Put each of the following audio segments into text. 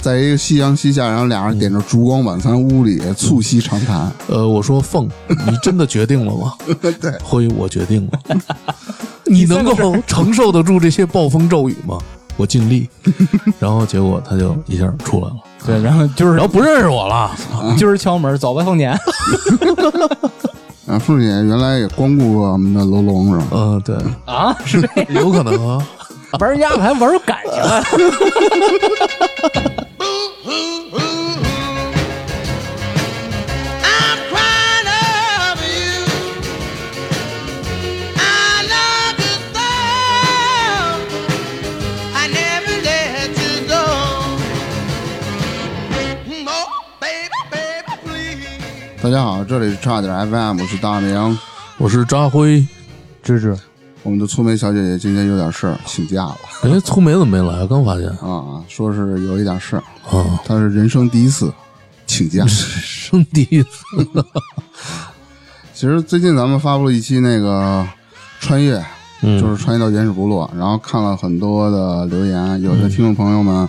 在一个夕阳西下，然后俩人点着烛光晚餐，屋里促膝长谈。呃，我说凤，你真的决定了吗？对，辉，我决定了。你能够承受得住这些暴风骤雨吗？我尽力。然后结果他就一下出来了，对，然后就是然后不认识我了。今 儿敲门，走吧，凤姐。啊，凤姐原来也光顾过我们的楼龙是吧？嗯，对，啊，是这有可能啊。玩鸭子还玩出感情大家好，这里是差点 FM，我是大明。我是张辉。芝芝，我们的粗梅小姐姐今天有点事儿，请假了哎，粗梅怎么没来？刚发现啊，说是有一点事儿，啊，她是人生第一次请假。生第一次。其实最近咱们发布了一期那个穿越，嗯就是穿越到原始部落，然后看了很多的留言，有的听众朋友们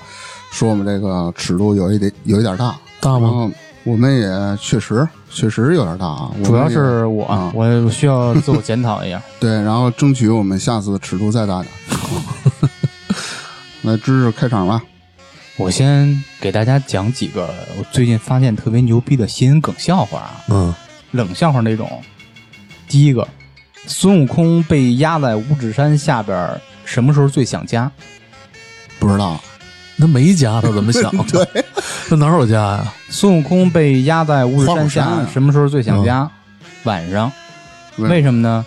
说我们这个尺度有一点有一点大，大吗？我们也确实确实有点大啊，主要是我，啊我需要自我检讨一下。对，然后争取我们下次尺度再大点。来，知识开场吧。我先给大家讲几个我最近发现特别牛逼的谐音梗笑话啊，嗯，冷笑话那种。第一个，孙悟空被压在五指山下边，什么时候最想家？不知道，那没家，他怎么想的？对，那哪有家呀？孙悟空被压在五指山下，什么时候最想家？晚上。为为什么呢？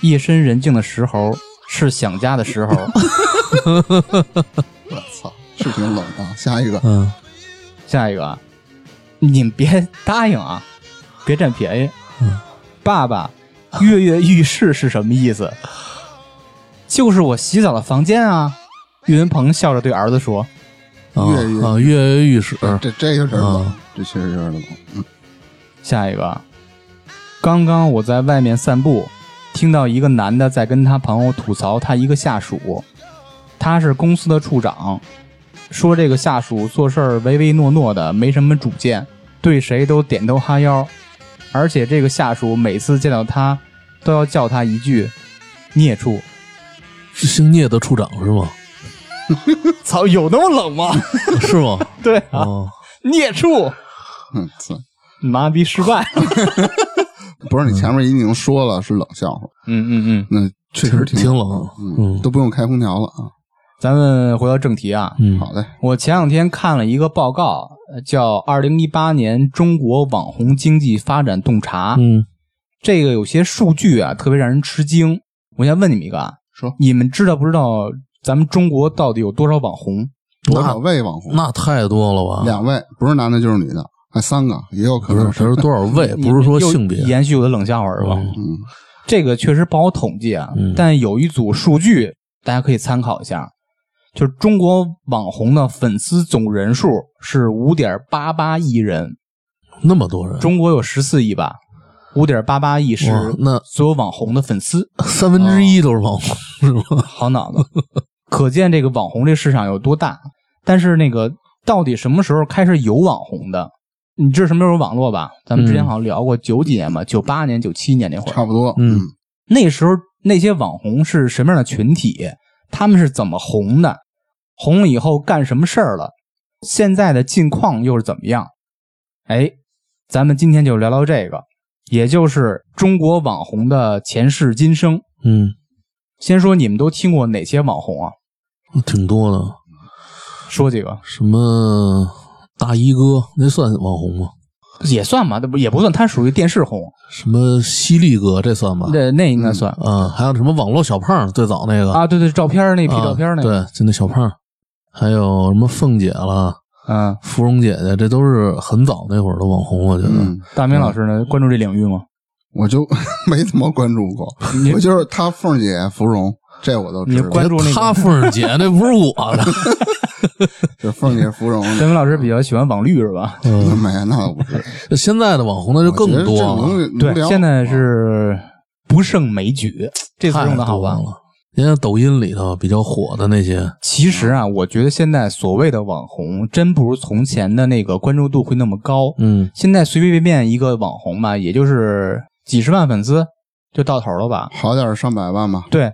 夜深人静的时候是想家的时候。我操，是挺冷的。下一个，嗯，下一个啊，你们别答应啊，别占便宜。嗯爸爸，跃跃欲试是什么意思？就是我洗澡的房间啊。岳云鹏笑着对儿子说啊跃跃啊，跃跃欲试。这这有点冷啊，这确实有点冷。嗯，：“下一个啊，刚刚我在外面散步，听到一个男的在跟他朋友吐槽他一个下属，他是公司的处长，说这个下属做事儿唯唯诺诺的，没什么主见，对谁都点头哈腰，而且这个下属每次见到他都要叫他一句‘孽畜是姓聂的处长是吗？’。操，有那么冷吗？是吗？对啊，哦，孽畜，嗯，操妈逼失败。不是你前面已经说了是冷笑话，嗯嗯嗯，那确实挺冷冷嗯，嗯都不用开空调了啊。咱们回到正题啊，嗯，好嘞，我前两天看了一个报告，呃叫《二零一八年中国网红经济发展洞察》。嗯，这个有些数据啊，特别让人吃惊。我先问你们一个啊，说你们知道不知道咱们中国到底有多少网红？多少位网红？那太多了吧？两位，不是男的就是女的，还三个，也有可不是，能这是多少位？不是说性别。延续我的冷笑话是吧？嗯嗯，这个确实不好统计啊，嗯但有一组数据大家可以参考一下，就是中国网红的粉丝总人数是五点八八亿人，那么多人，中国有十四亿吧，五点八八亿是那所有网红的粉丝，三分之一都是网红，是吧？好脑子，可见这个网红这市场有多大。但是那个到底什么时候开始有网红的？你知道什么时候有网络吧？咱们之前好像聊过九几年吧，九八年、九七年那会儿，差不多。嗯那时候那些网红是什么样的群体？他们是怎么红的？红了以后干什么事儿了？现在的近况又是怎么样？哎，咱们今天就聊聊这个，也就是中国网红的前世今生。嗯，先说你们都听过哪些网红啊？挺多的。说几个什么大衣哥，那算网红吗？也算吧，那不也不算，他属于电视红，什么犀利哥，这算吧？那那应该算、嗯，还有什么网络小胖，最早那个啊。对对，照片那批啊照片那个，对，就那小胖，还有什么凤姐了、嗯，芙蓉姐姐，这都是很早那会儿的网红，我觉得。嗯，大明老师呢，关注这领域吗？我就 没怎么关注过，我就是他凤姐、芙蓉，这我都知你。关注那个他凤姐，那不是我的。就凤姐、芙蓉，大明老师比较喜欢网绿是吧？嗯，没那倒不是，现在的网红那就更多了，对现在是不胜枚举，这词太用的好吧？多了。现在抖音里头比较火的那些，其实啊，我觉得现在所谓的网红，真不如从前的那个关注度会那么高。嗯现在随随便便一个网红吧，也就是几十万粉丝就到头了吧？好点上百万吧。对，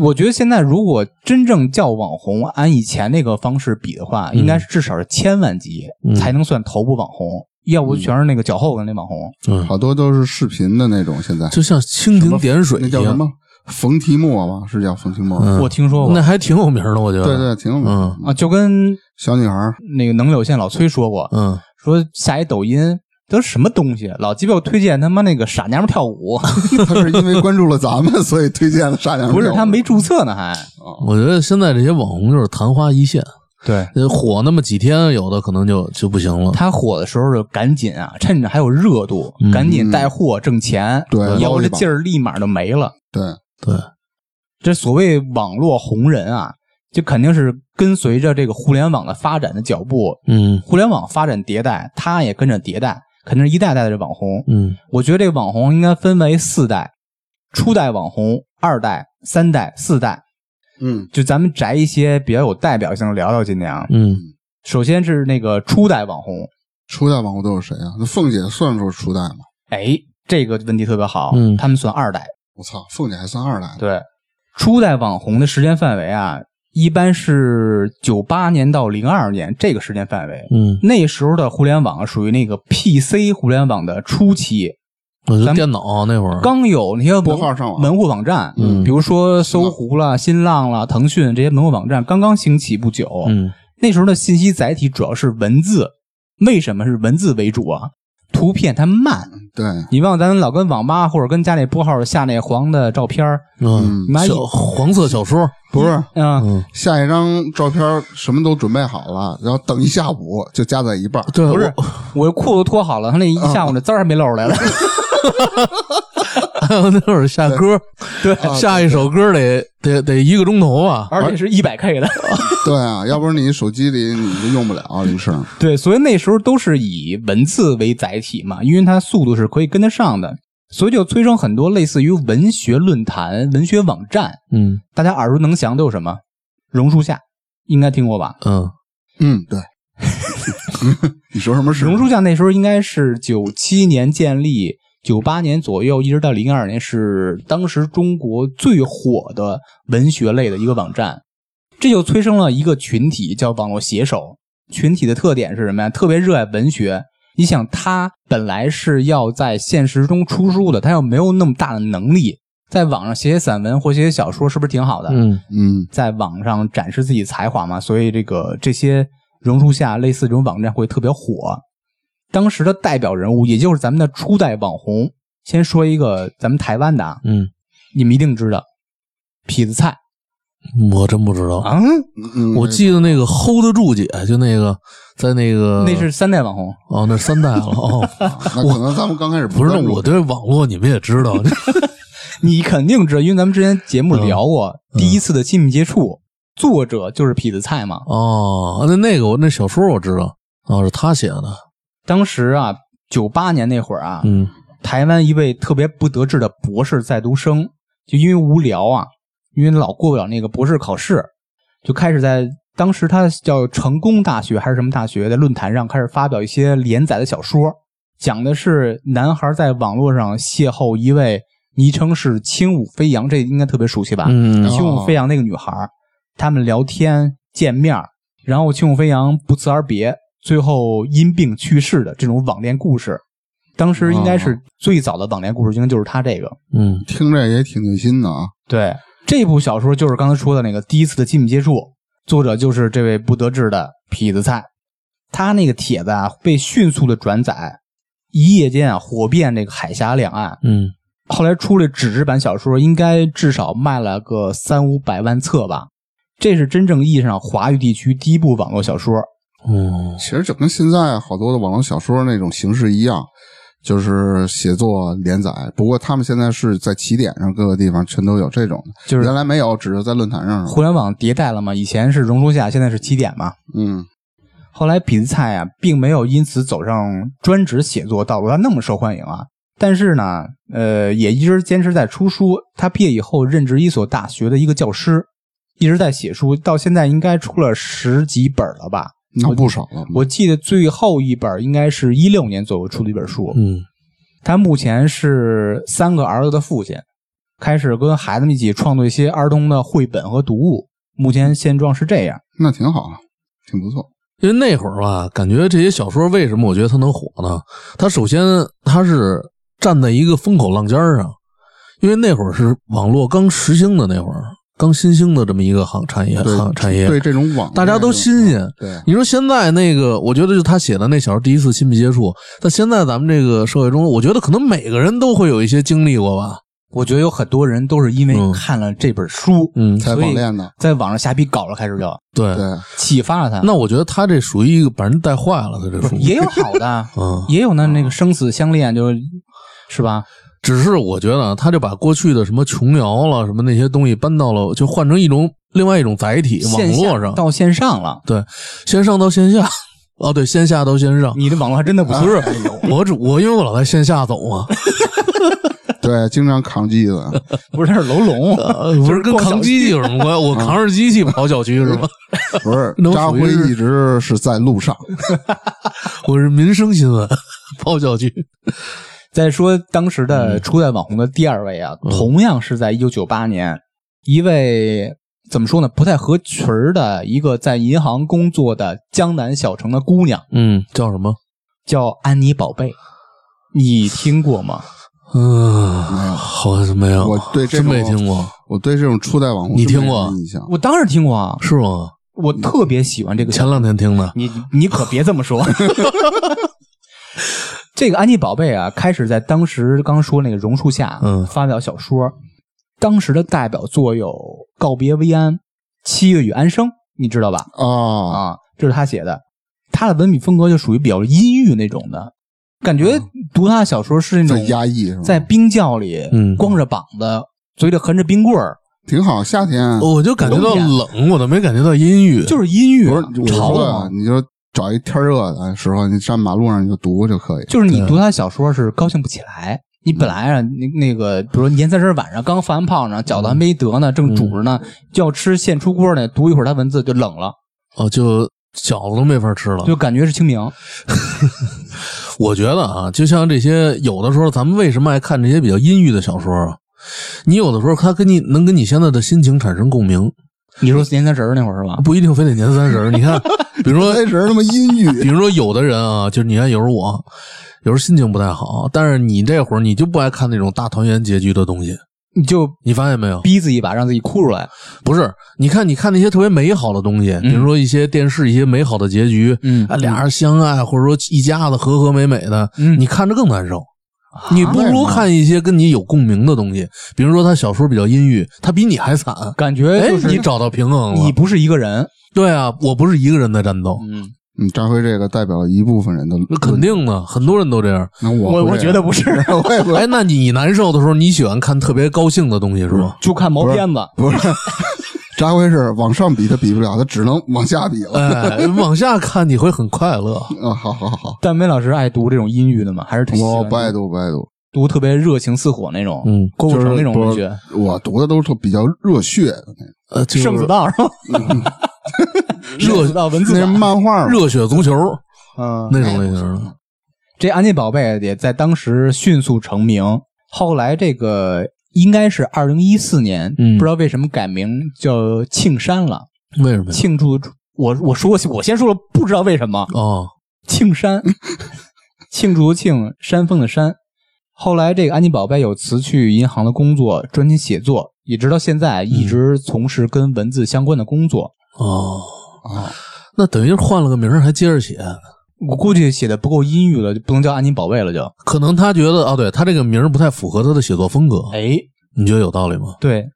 我觉得现在如果真正叫网红，按以前那个方式比的话，应该是至少是千万级、嗯才能算头部网红，要不全是那个脚后跟那网红。嗯，好多都是视频的那种，现在就像蜻蜓点水，那叫什么冯提莫吧？是叫冯提莫？嗯我听说过那还挺有名的，我觉得。对对，挺有名嗯。啊，就跟小女孩，那个能柳县老崔说过，嗯，说下一抖音都什么东西，老鸡巴推荐他妈那个傻娘们跳舞，他是因为关注了咱们，所以推荐了傻娘们不是他没注册呢还。我觉得现在这些网红就是昙花一现，对。呃火那么几天，有的可能就就不行了。他火的时候就赶紧啊，趁着还有热度，嗯赶紧带货挣钱，对要不这劲儿立马就没了。对，对，这所谓网络红人啊，就肯定是跟随着这个互联网的发展的脚步，嗯。互联网发展迭代，他也跟着迭代，肯定是一代代的网红。嗯我觉得这个网红应该分为四代：初代网红、二代、三代、四代。嗯，就咱们摘一些比较有代表性的聊聊今天啊。嗯，首先是那个初代网红，初代网红都有谁啊？那凤姐算不算初代吗？哎，这个问题特别好，嗯他们算二代。我操，凤姐还算二代？对，初代网红的时间范围啊，一般是九八年到零二年这个时间范围。嗯，那时候的互联网属于那个 PC 互联网的初期，咱电脑那会儿，刚有那些门拨号上网。门户网站，嗯。比如说搜狐啦、新浪啦、腾讯这些门户网站刚刚兴起不久。嗯。那时候的信息载体主要是文字，为什么是文字为主啊？图片它慢，对，你忘咱老跟网吧或者跟家里拨号下那黄的照片儿嗯，买小黄色小说，不是？啊，嗯，下一张照片什么都准备好了，然后等一下午就加在一半。对，不是我我裤子脱好了，他那一下午那滋儿还没露出来呢。还 有那会儿下歌，对，下一首歌得得得一个钟头啊，而且是一百 K 的。对啊，要不然你手机里你就用不了这事儿。对，所以那时候都是以文字为载体嘛，因为它速度是可以跟得上的，所以就催生很多类似于文学论坛、文学网站。嗯大家耳熟能详都有什么？榕树下，应该听过吧？嗯嗯，对。你说什么是？榕树下那时候应该是九七年建立，九八年左右，一直到零二年是当时中国最火的文学类的一个网站，这就催生了一个群体，叫网络写手。群体的特点是什么呀？特别热爱文学。你想，他本来是要在现实中出书的，他又没有那么大的能力，在网上写写散文或写写小说，是不是挺好的？嗯嗯，在网上展示自己才华嘛，所以这个这些榕树下类似这种网站会特别火。当时的代表人物，也就是咱们的初代网红，先说一个咱们台湾的啊，嗯，你们一定知道，痞子蔡。我真不知道，啊，嗯。我记得那个 hold 得住姐，就那个在那个那是三代网红，哦，那是三代了哦，那可能咱们刚开始不是，那关注。我对网络你们也知道，你肯定知道，因为咱们之前节目聊过，嗯。第一次的亲密接触，作者就是痞子蔡嘛。哦，那那个我那小说我知道，哦，是他写的，当时啊，九八年那会儿啊，嗯。台湾一位特别不得志的博士在读生，就因为无聊啊，因为老过不了那个博士考试，就开始在当时他叫成功大学还是什么大学，在论坛上开始发表一些连载的小说，讲的是男孩在网络上邂逅一位昵称是轻舞飞扬，这应该特别熟悉吧？嗯。轻舞飞扬那个女孩，他们聊天见面，然后轻舞飞扬不辞而别，最后因病去世的这种网恋故事。当时应该是最早的网恋故事，应该就是他这个。嗯听着也挺虐心的啊。对，这部小说就是刚才说的那个第一次的亲密接触，作者就是这位不得志的痞子蔡。他那个帖子啊被迅速的转载，一夜间啊火遍这个海峡两岸。嗯后来出了纸质版小说，应该至少卖了个三五百万册吧。这是真正意义上华语地区第一部网络小说。哦其实就跟现在好多的网络小说那种形式一样，就是写作连载。不过他们现在是在起点上，各个地方全都有这种，就是原来没有，只是在论坛上。互联网迭代了嘛，以前是榕树下，现在是起点嘛。嗯后来痞子蔡啊，并没有因此走上专职写作道路，他那么受欢迎啊。但是呢，呃，也一直坚持在出书。他毕业以后任职一所大学的一个教师，一直在写书，到现在应该出了十几本了吧？那不少了。我记得最后一本应该是一六年左右出的一本书。嗯他目前是三个儿子的父亲，开始跟孩子们一起创作一些儿童的绘本和读物。目前现状是这样。那挺好，挺不错。因为那会儿吧，感觉这些小说为什么我觉得它能火呢？它首先它是站在一个风口浪尖上，因为那会儿是网络刚实行的那会儿，刚新兴的这么一个行产业行产业，对这种网，大家都新鲜。对，你说现在那个，我觉得就他写的那小说第一次亲密接触，但现在咱们这个社会中，我觉得可能每个人都会有一些经历过吧。我觉得有很多人都是因为嗯看了这本书，嗯，才网恋的。在网上瞎逼搞了，开始就对。对，启发了他。那我觉得他这属于一个把人带坏了，他这书也有好的，嗯，也有那那个生死相恋，就是是吧？只是我觉得啊他就把过去的什么琼瑶了什么那些东西搬到了，就换成一种另外一种载体，网络上，到线上了，对，线上到线下，哦，对，线下到线上。你的网络还真的不错。不是我只我因为我老在线下走嘛，对，经常扛机子。不是，那是楼龙，呃不是跟扛机器有什么关系？我扛着机器跑小区是吗？不是扎辉一直是在路上。我是民生新闻跑小区。再说当时的初代网红的第二位啊，同样是在一九九八年，一位怎么说呢，不太合群儿的一个在银行工作的江南小城的姑娘，嗯，叫什么？叫安妮宝贝，你听过吗？嗯，没有好像是没有，我对这真没听过，我对这种初代网红没你听过印象？我当然听过啊，是吗？我特别喜欢这个前两天听的。你你可别这么说。这个安妮宝贝啊，开始在当时刚说那个榕树下，嗯发表小说。当时的代表作有《告别薇安》《七月与安生》，你知道吧？啊，啊，这是他写的。他的文笔风格就属于比较阴郁那种的，感觉读他的小说是那种压抑？在冰窖里，嗯光着膀子，嘴里含着冰棍儿，挺好，夏天我就感觉到冷，我都没感觉到阴郁。就是阴郁不是我潮说啊嘛。你就找一天热的时候，你站马路上你就读就可以。就是你读他小说是高兴不起来。你本来啊，那那个，比如说年三十晚上刚放完炮呢，饺子还没得呢，正煮着呢，就要吃现出锅呢，读一会儿他文字就冷了，哦，就饺子都没法吃了。就感觉是清明。我觉得啊，就像这些，有的时候咱们为什么爱看这些比较阴郁的小说啊？你有的时候他跟你能跟你现在的心情产生共鸣，你说年三十那会儿是吧？不一定非得年三十。你看，比如说三十那么阴郁比，如说有的人啊，就是你看，有时候我有时候心情不太好，但是你这会儿你就不爱看那种大团圆结局的东西，你就你发现没有？逼自己一把，让自己哭出来。不是，你看，你看那些特别美好的东西，比如说一些电视一些美好的结局，嗯啊，俩人相爱，或者说一家子和和美美的，嗯你看着更难受。你不如看一些跟你有共鸣的东西，比如说他小说比较阴郁，他比你还惨，感觉哎就，是你找到平衡了。你不是一个人。对啊，我不是一个人在战斗，嗯，你张辉这个代表了一部分人的，那肯。定的，很多人都这样。那我我我觉得不是，我也不哎，那你难受的时候，你喜欢看特别高兴的东西是吧？就看毛片子。不是。张辉是往上比，他比不了，他只能往下比了。哎，往下看你会很快乐。啊，好好好，但梅老师爱读这种阴郁的吗？还是挺喜欢我不爱读，不爱读，读特别热情似火那种，嗯，郭富城那种文学，我读的都是比较热血的那种，呃，就是圣子道是吧？热 子道文字那漫画嘛热血足球嗯，那种类型的。这安妮宝贝也在当时迅速成名。后来这个应该是二零一四年，嗯不知道为什么改名叫庆山了。为什么？庆祝我我说我先说了，不知道为什么哦，庆山，庆祝的庆，山峰的山。后来这个安妮宝贝有辞去银行的工作，专心写作，一直到现在一直从事跟文字相关的工作。哦，啊，那等于是换了个名儿还接着写，我估计写的不够阴郁了，就不能叫安妮宝贝了就。可能他觉得哦，对他这个名儿不太符合他的写作风格，哎，你觉得有道理吗？对，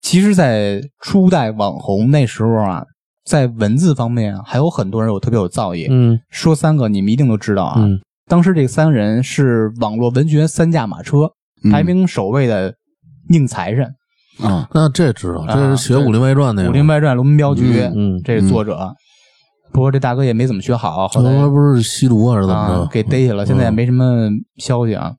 其实，在初代网红那时候啊，在文字方面啊，还有很多人有特别有造诣。嗯说三个，你们一定都知道啊。嗯当时这三人是网络文学三驾马车，嗯排名首位的宁财神，啊，那这知道，啊这是写《武林外传》那个。武林外传》《龙门镖局》嗯嗯这是作者。不过这大哥也没怎么学好，后后来来不是吸毒啊，还是怎么啊着？给逮起了，现在也没什么消息啊。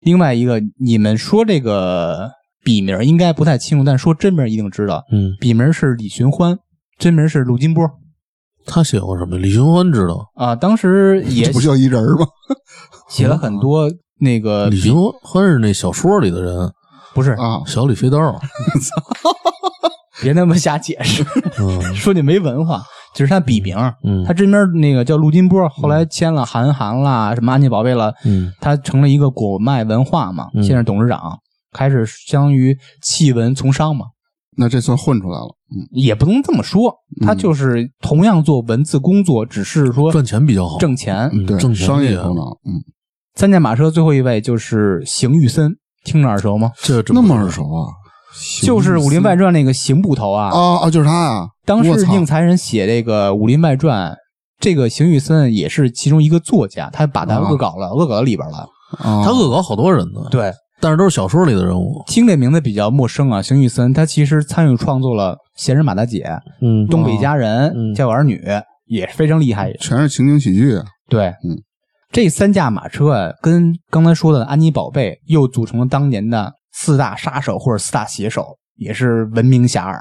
另外一个，你们说这个笔名应该不太清楚，但说真名一定知道。嗯，笔名是李寻欢，真名是陆金波他写过什么？李寻欢知道，啊。当时也 这不就一人吗？写了很多那个李寻欢是那小说里的人，不是，啊，小李飞刀。别那么瞎解释，嗯 说你没文化。这是他笔名，嗯他真名那个叫陆金波，后来签了韩寒啦，什么安妮宝贝了，嗯他成了一个果麦文化嘛，嗯现在董事长，开始相当于弃文从商嘛，那这算混出来了。嗯，也不能这么说，他嗯就是同样做文字工作，只是说赚钱比较好，挣钱。对，嗯挣钱商业头脑，嗯，三驾马车最后一位就是邢玉森，听着耳熟吗？这真那么耳熟啊？就是《武林外传》那个邢捕头啊，啊啊，就是他啊！当时宁财神写这个《武林外传》，这个邢玉森也是其中一个作家，他把他啊恶搞了，恶搞到里边了。啊他恶搞好多人呢，对，但是都是小说里的人物。听这名字比较陌生啊，邢玉森他其实参与创作了《闲人马大姐》《嗯东北佳人》嗯家有儿女》，也是非常厉害。全是情景喜剧啊。对，嗯，这三驾马车啊，跟刚才说的安妮宝贝又组成了当年的四大杀手或者四大写手，也是闻名遐迩。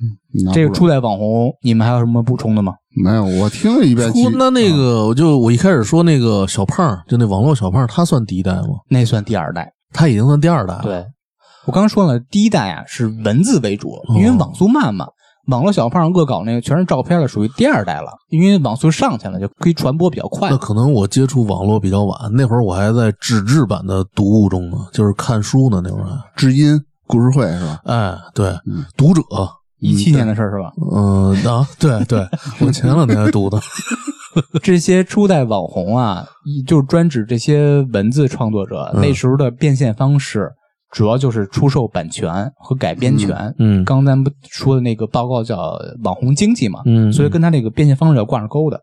嗯这个初代网红，你们还有什么补充的吗？没有，我听了一遍。出那那个，我就我一开始说那个小胖，就那网络小胖，他算第一代吗？那算第二代。他已经算第二代了。对，我刚刚说了，第一代啊是文字为主，因为网速慢嘛。网络小胖恶搞那个全是照片的，属于第二代了，因为网速上去了，就可以传播比较快那。可能我接触网络比较晚，那会儿我还在纸质版的读物中呢，就是看书呢那会儿。知音故事会是吧？哎，对，嗯读者，一七年的事儿是吧？嗯、啊，对对，我前两天还读的。这些初代网红啊，就是专指这些文字创作者。嗯那时候的变现方式主要就是出售版权和改编权。嗯刚咱不说的那个报告叫网红经济嘛，嗯，所以跟他那个变现方式要挂上钩的。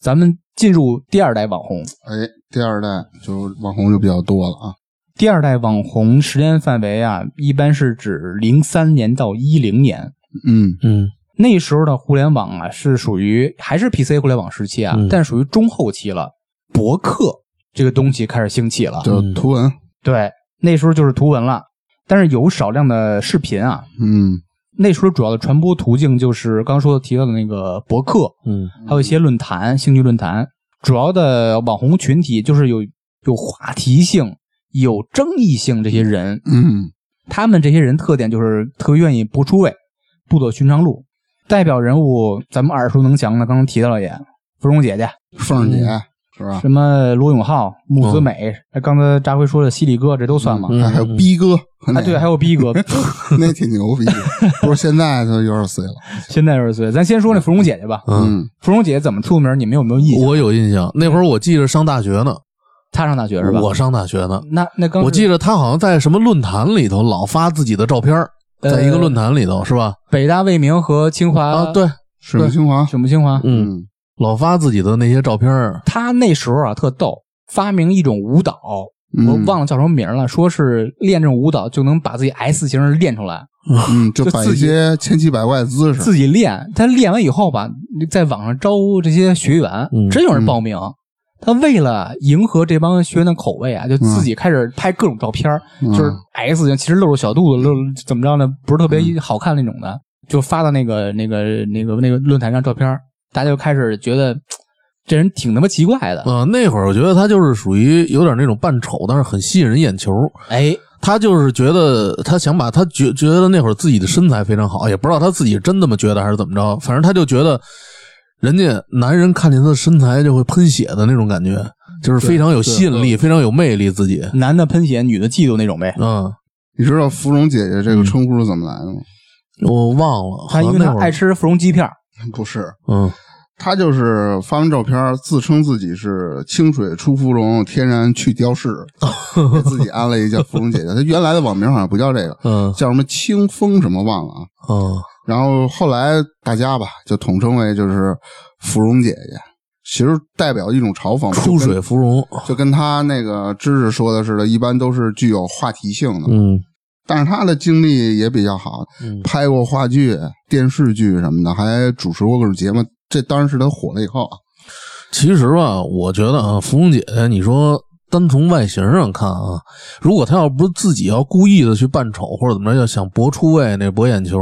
咱们进入第二代网红，哎，第二代就网红就比较多了啊。第二代网红时间范围啊，一般是指零三年到一零年。嗯嗯那时候的互联网啊，是属于还是 PC 互联网时期啊，嗯但属于中后期了。博客这个东西开始兴起了，就图文，对，那时候就是图文了，但是有少量的视频啊。嗯那时候主要的传播途径就是刚刚说的提到的那个博客，嗯还有一些论坛、兴趣论坛。主要的网红群体就是有有话题性、有争议性这些人，嗯他们这些人特点就是特别愿意不出位，不走寻常路。代表人物咱们耳熟能详的，刚刚提到了也，芙蓉姐姐，凤儿姐是吧？什么罗永浩、木子美，哎刚才扎辉说的犀利哥，这都算吗？嗯还还有逼哥，啊，对，还有逼哥，那挺牛逼，不是现在他有点碎了。现在有点岁。咱先说那芙蓉姐姐吧。芙蓉姐姐怎么出名？你们有没有印象？我有印象，那会儿我记着上大学呢，她上大学是吧？我上大学呢。那那刚我记得他好像在什么论坛里头老发自己的照片在一个论坛里头是吧？北大、未名和清华啊，，对，水木清华，什么清华。嗯，老发自己的那些照片儿。他那时候啊特逗，发明一种舞蹈，嗯我忘了叫什么名了，说是练这种舞蹈就能把自己 S 型练出来，嗯，就摆一自己些千奇百怪的姿势。自己练。他练完以后吧，在网上招这些学员，嗯真有人报名。他为了迎合这帮学员的口味啊，就自己开始拍各种照片儿，嗯就是 S 型，其实露着小肚子，露怎么着呢？不是特别好看那种的，就发到那个那个那个那个论坛上照片儿，大家就开始觉得这人挺他妈奇怪的。呃，那会儿我觉得他就是属于有点那种扮丑，但是很吸引人眼球。哎，他就是觉得他想把他觉觉得那会儿自己的身材非常好，也不知道他自己真这么觉得还是怎么着，反正他就觉得人家男人看见他的身材就会喷血的那种感觉，就是非常有吸引力，非常有魅力自己。男的喷血，女的嫉妒那种呗。嗯，你知道芙蓉姐姐这个称呼是怎么来的吗？我忘了，他因为他爱吃芙蓉鸡片儿，不是，嗯她就是发完照片，自称自己是清水出芙蓉，天然去雕饰，给自己安了一叫芙蓉姐姐。她原来的网名好像不叫这个，嗯叫什么清风什么忘了啊。嗯然后后来大家吧就统称为就是芙蓉姐姐，其实代表一种嘲讽，出水芙蓉，就跟她那个知识说的似的，一般都是具有话题性的。嗯但是他的经历也比较好，嗯拍过话剧、电视剧什么的，还主持过各种节目。这当然是他火了以后啊，其实吧，我觉得啊，芙蓉姐姐，你说单从外形上看啊，如果她要不是自己要故意的去扮丑或者怎么着，要想博出位、那博眼球，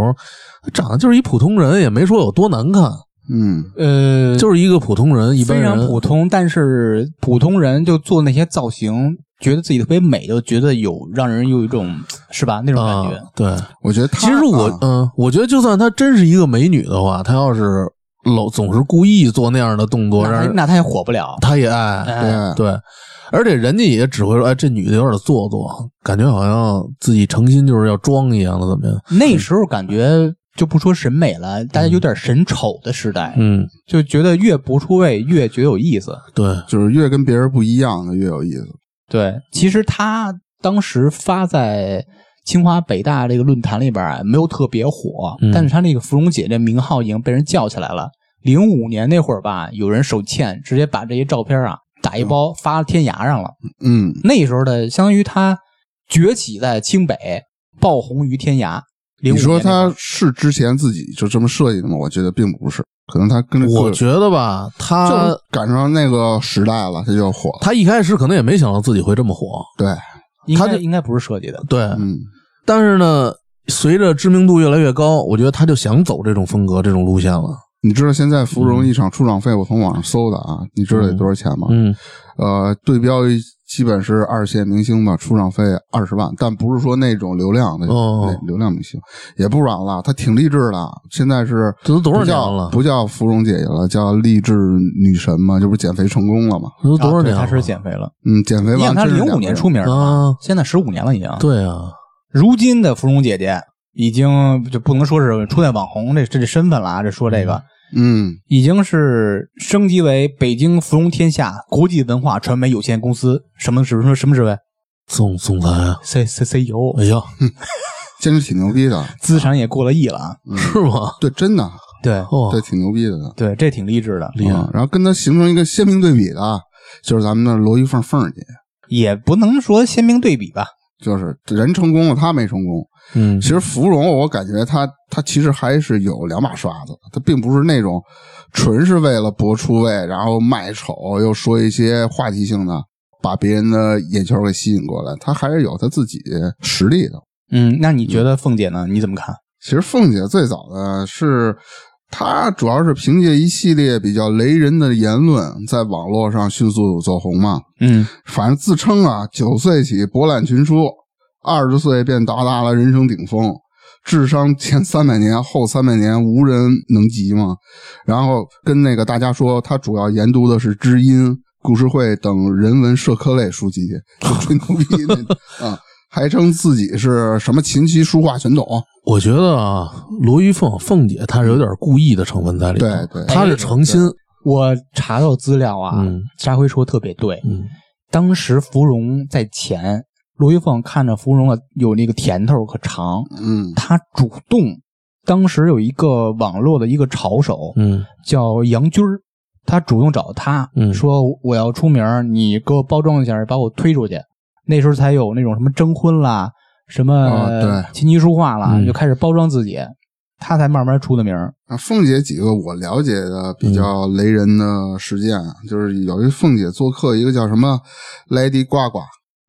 长得就是一普通人，也没说有多难看，嗯，呃，就是一个普通人，一般非常人。普通，但是普通人就做那些造型，觉得自己特别美，就觉得有让人有一种是吧那种感觉。啊，对，我觉得他其实我啊嗯，我觉得就算她真是一个美女的话，她要是老总是故意做那样的动作，那让人那他也火不了。她也爱，哎对对，而且人家也只会说，哎，这女的有点做作，感觉好像自己诚心就是要装一样的，怎么样？那时候感觉就不说审美了，大家有点审丑的时代，嗯，就觉得越不出位越觉得有意思。对，就是越跟别人不一样的越有意思。对，其实他当时发在清华北大这个论坛里边啊，没有特别火，嗯但是他那个芙蓉姐这名号已经被人叫起来了。零五年那会儿吧，有人手欠，直接把这些照片啊打一包发天涯上了。嗯，那时候的相当于他崛起在清北，爆红于天涯。05你说他是之前自己就这么设计的吗？我觉得并不是，可能他跟这个我觉得吧，他赶上那个时代了，他就火了。她一开始可能也没想到自己会这么火，对，他就应该不是设计的。对，嗯，但是呢，随着知名度越来越高，我觉得他就想走这种风格、这种路线了。你知道现在芙蓉一场出场费，我从网上搜的啊，你知道得多少钱吗？嗯，呃，对标一基本是二线明星吧，出场费二十万，但不是说那种流量的，流量明星也不软了，她挺励志的。现在是这都多少年了不叫芙蓉姐姐了，叫励志女神嘛，这不是减肥成功了吗？这都多少年了？他是减肥了。嗯，减肥你想他完真是零五年出名的现在十五年了已经。对啊，如今的芙蓉姐姐已经就不能说是初代网红这这这身份了啊，这说这个嗯，已经是升级为北京芙蓉天下国际文化传媒有限公司什么什么什么职位总总裁啊，？C C C E O，哎呀，真是挺牛逼的。资产也过了亿了啊。嗯是吗？对，真的，对哦对，，挺牛逼的。对，这挺励志的，厉害嗯然后跟他形成一个鲜明对比的，就是咱们的罗玉凤凤儿姐，也不能说鲜明对比吧。就是人成功了，他没成功。嗯其，实芙蓉，我感觉她她其实还是有两把刷子，她并不是那种纯是为了博出位，然后卖丑，又说一些话题性的，把别人的眼球给吸引过来。她还是有她自己实力的。嗯，那你觉得凤姐呢？你怎么看？其实凤姐最早的是，她主要是凭借一系列比较雷人的言论，在网络上迅速走红嘛。嗯反正自称啊，九岁起博览群书，二十岁便达到了人生顶峰，智商前三百年、后三百年无人能及嘛。然后跟那个大家说，他主要研读的是知音、故事会等人文社科类书籍，就吹牛逼啊。还称自己是什么琴棋书画全懂，我觉得啊，罗玉凤凤姐她是有点故意的成分在里头，对对她是诚心，我查到资料啊，嗯沙辉说特别对。嗯当时芙蓉在前，罗玉凤看着芙蓉啊有那个甜头可尝，嗯她主动。当时有一个网络的一个潮手嗯叫杨军儿，他主动找他、嗯说我要出名儿，你给我包装一下，把我推出去。那时候才有那种什么征婚啦，什么哦对琴棋书画啦，嗯就开始包装自己，他才慢慢出的名儿。啊，凤姐几个我了解的比较雷人的事件，啊就是有一凤姐做客一个叫什么 Lady 呱呱，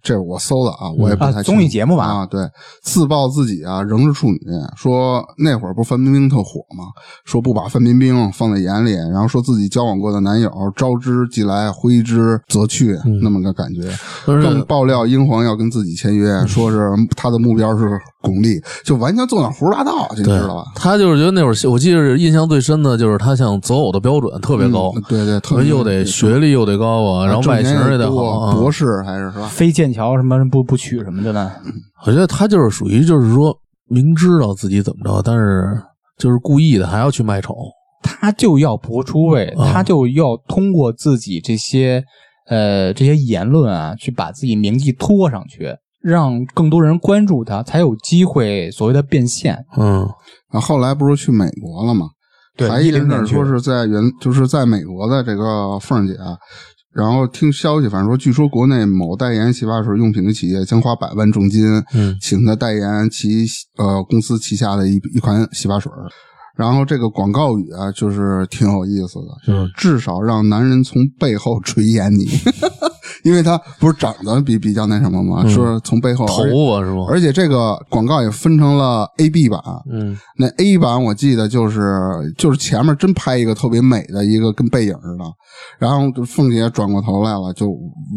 这是我搜的啊，我也不太清楚、啊综艺节目吧啊，对，自曝自己啊仍是处女，说那会儿不是范冰冰特火吗？说不把范冰冰放在眼里，然后说自己交往过的男友招之即来，挥之则去，那么个感觉。更爆料英皇要跟自己签约，说是他的目标是巩俐，就完全做点胡说八道，这你知道吧？他就是觉得那会儿，我记得印象最深的就是他想择偶的标准特别高，嗯对对，特别又得学历又得高啊，然后外形也得好啊。博士还是是吧？非剑桥什么不不娶什么的呢？我觉得他就是属于就是说明知道自己怎么着，但是就是故意的还要去卖丑。他就要博出位，啊他就要通过自己这些呃这些言论啊，去把自己名气拖上去，让更多人关注他，才有机会所谓的变现。嗯啊，后来不是去美国了吗？对还一10年去阵说是在原就是在美国的这个凤姐啊，然后听消息，反正说据说国内某代言洗发水用品的企业将花百万重金，嗯请他代言其呃公司旗下的一一款洗发水。然后这个广告语啊，就是挺有意思的，就是嗯至少让男人从背后垂涎你，因为他不是长得比比较那什么吗？嗯说从背后头发是吗？而且这个广告也分成了 A、B 版。嗯那 A 版我记得就是就是前面真拍一个特别美的一个跟背影似的，然后凤姐转过头来了，就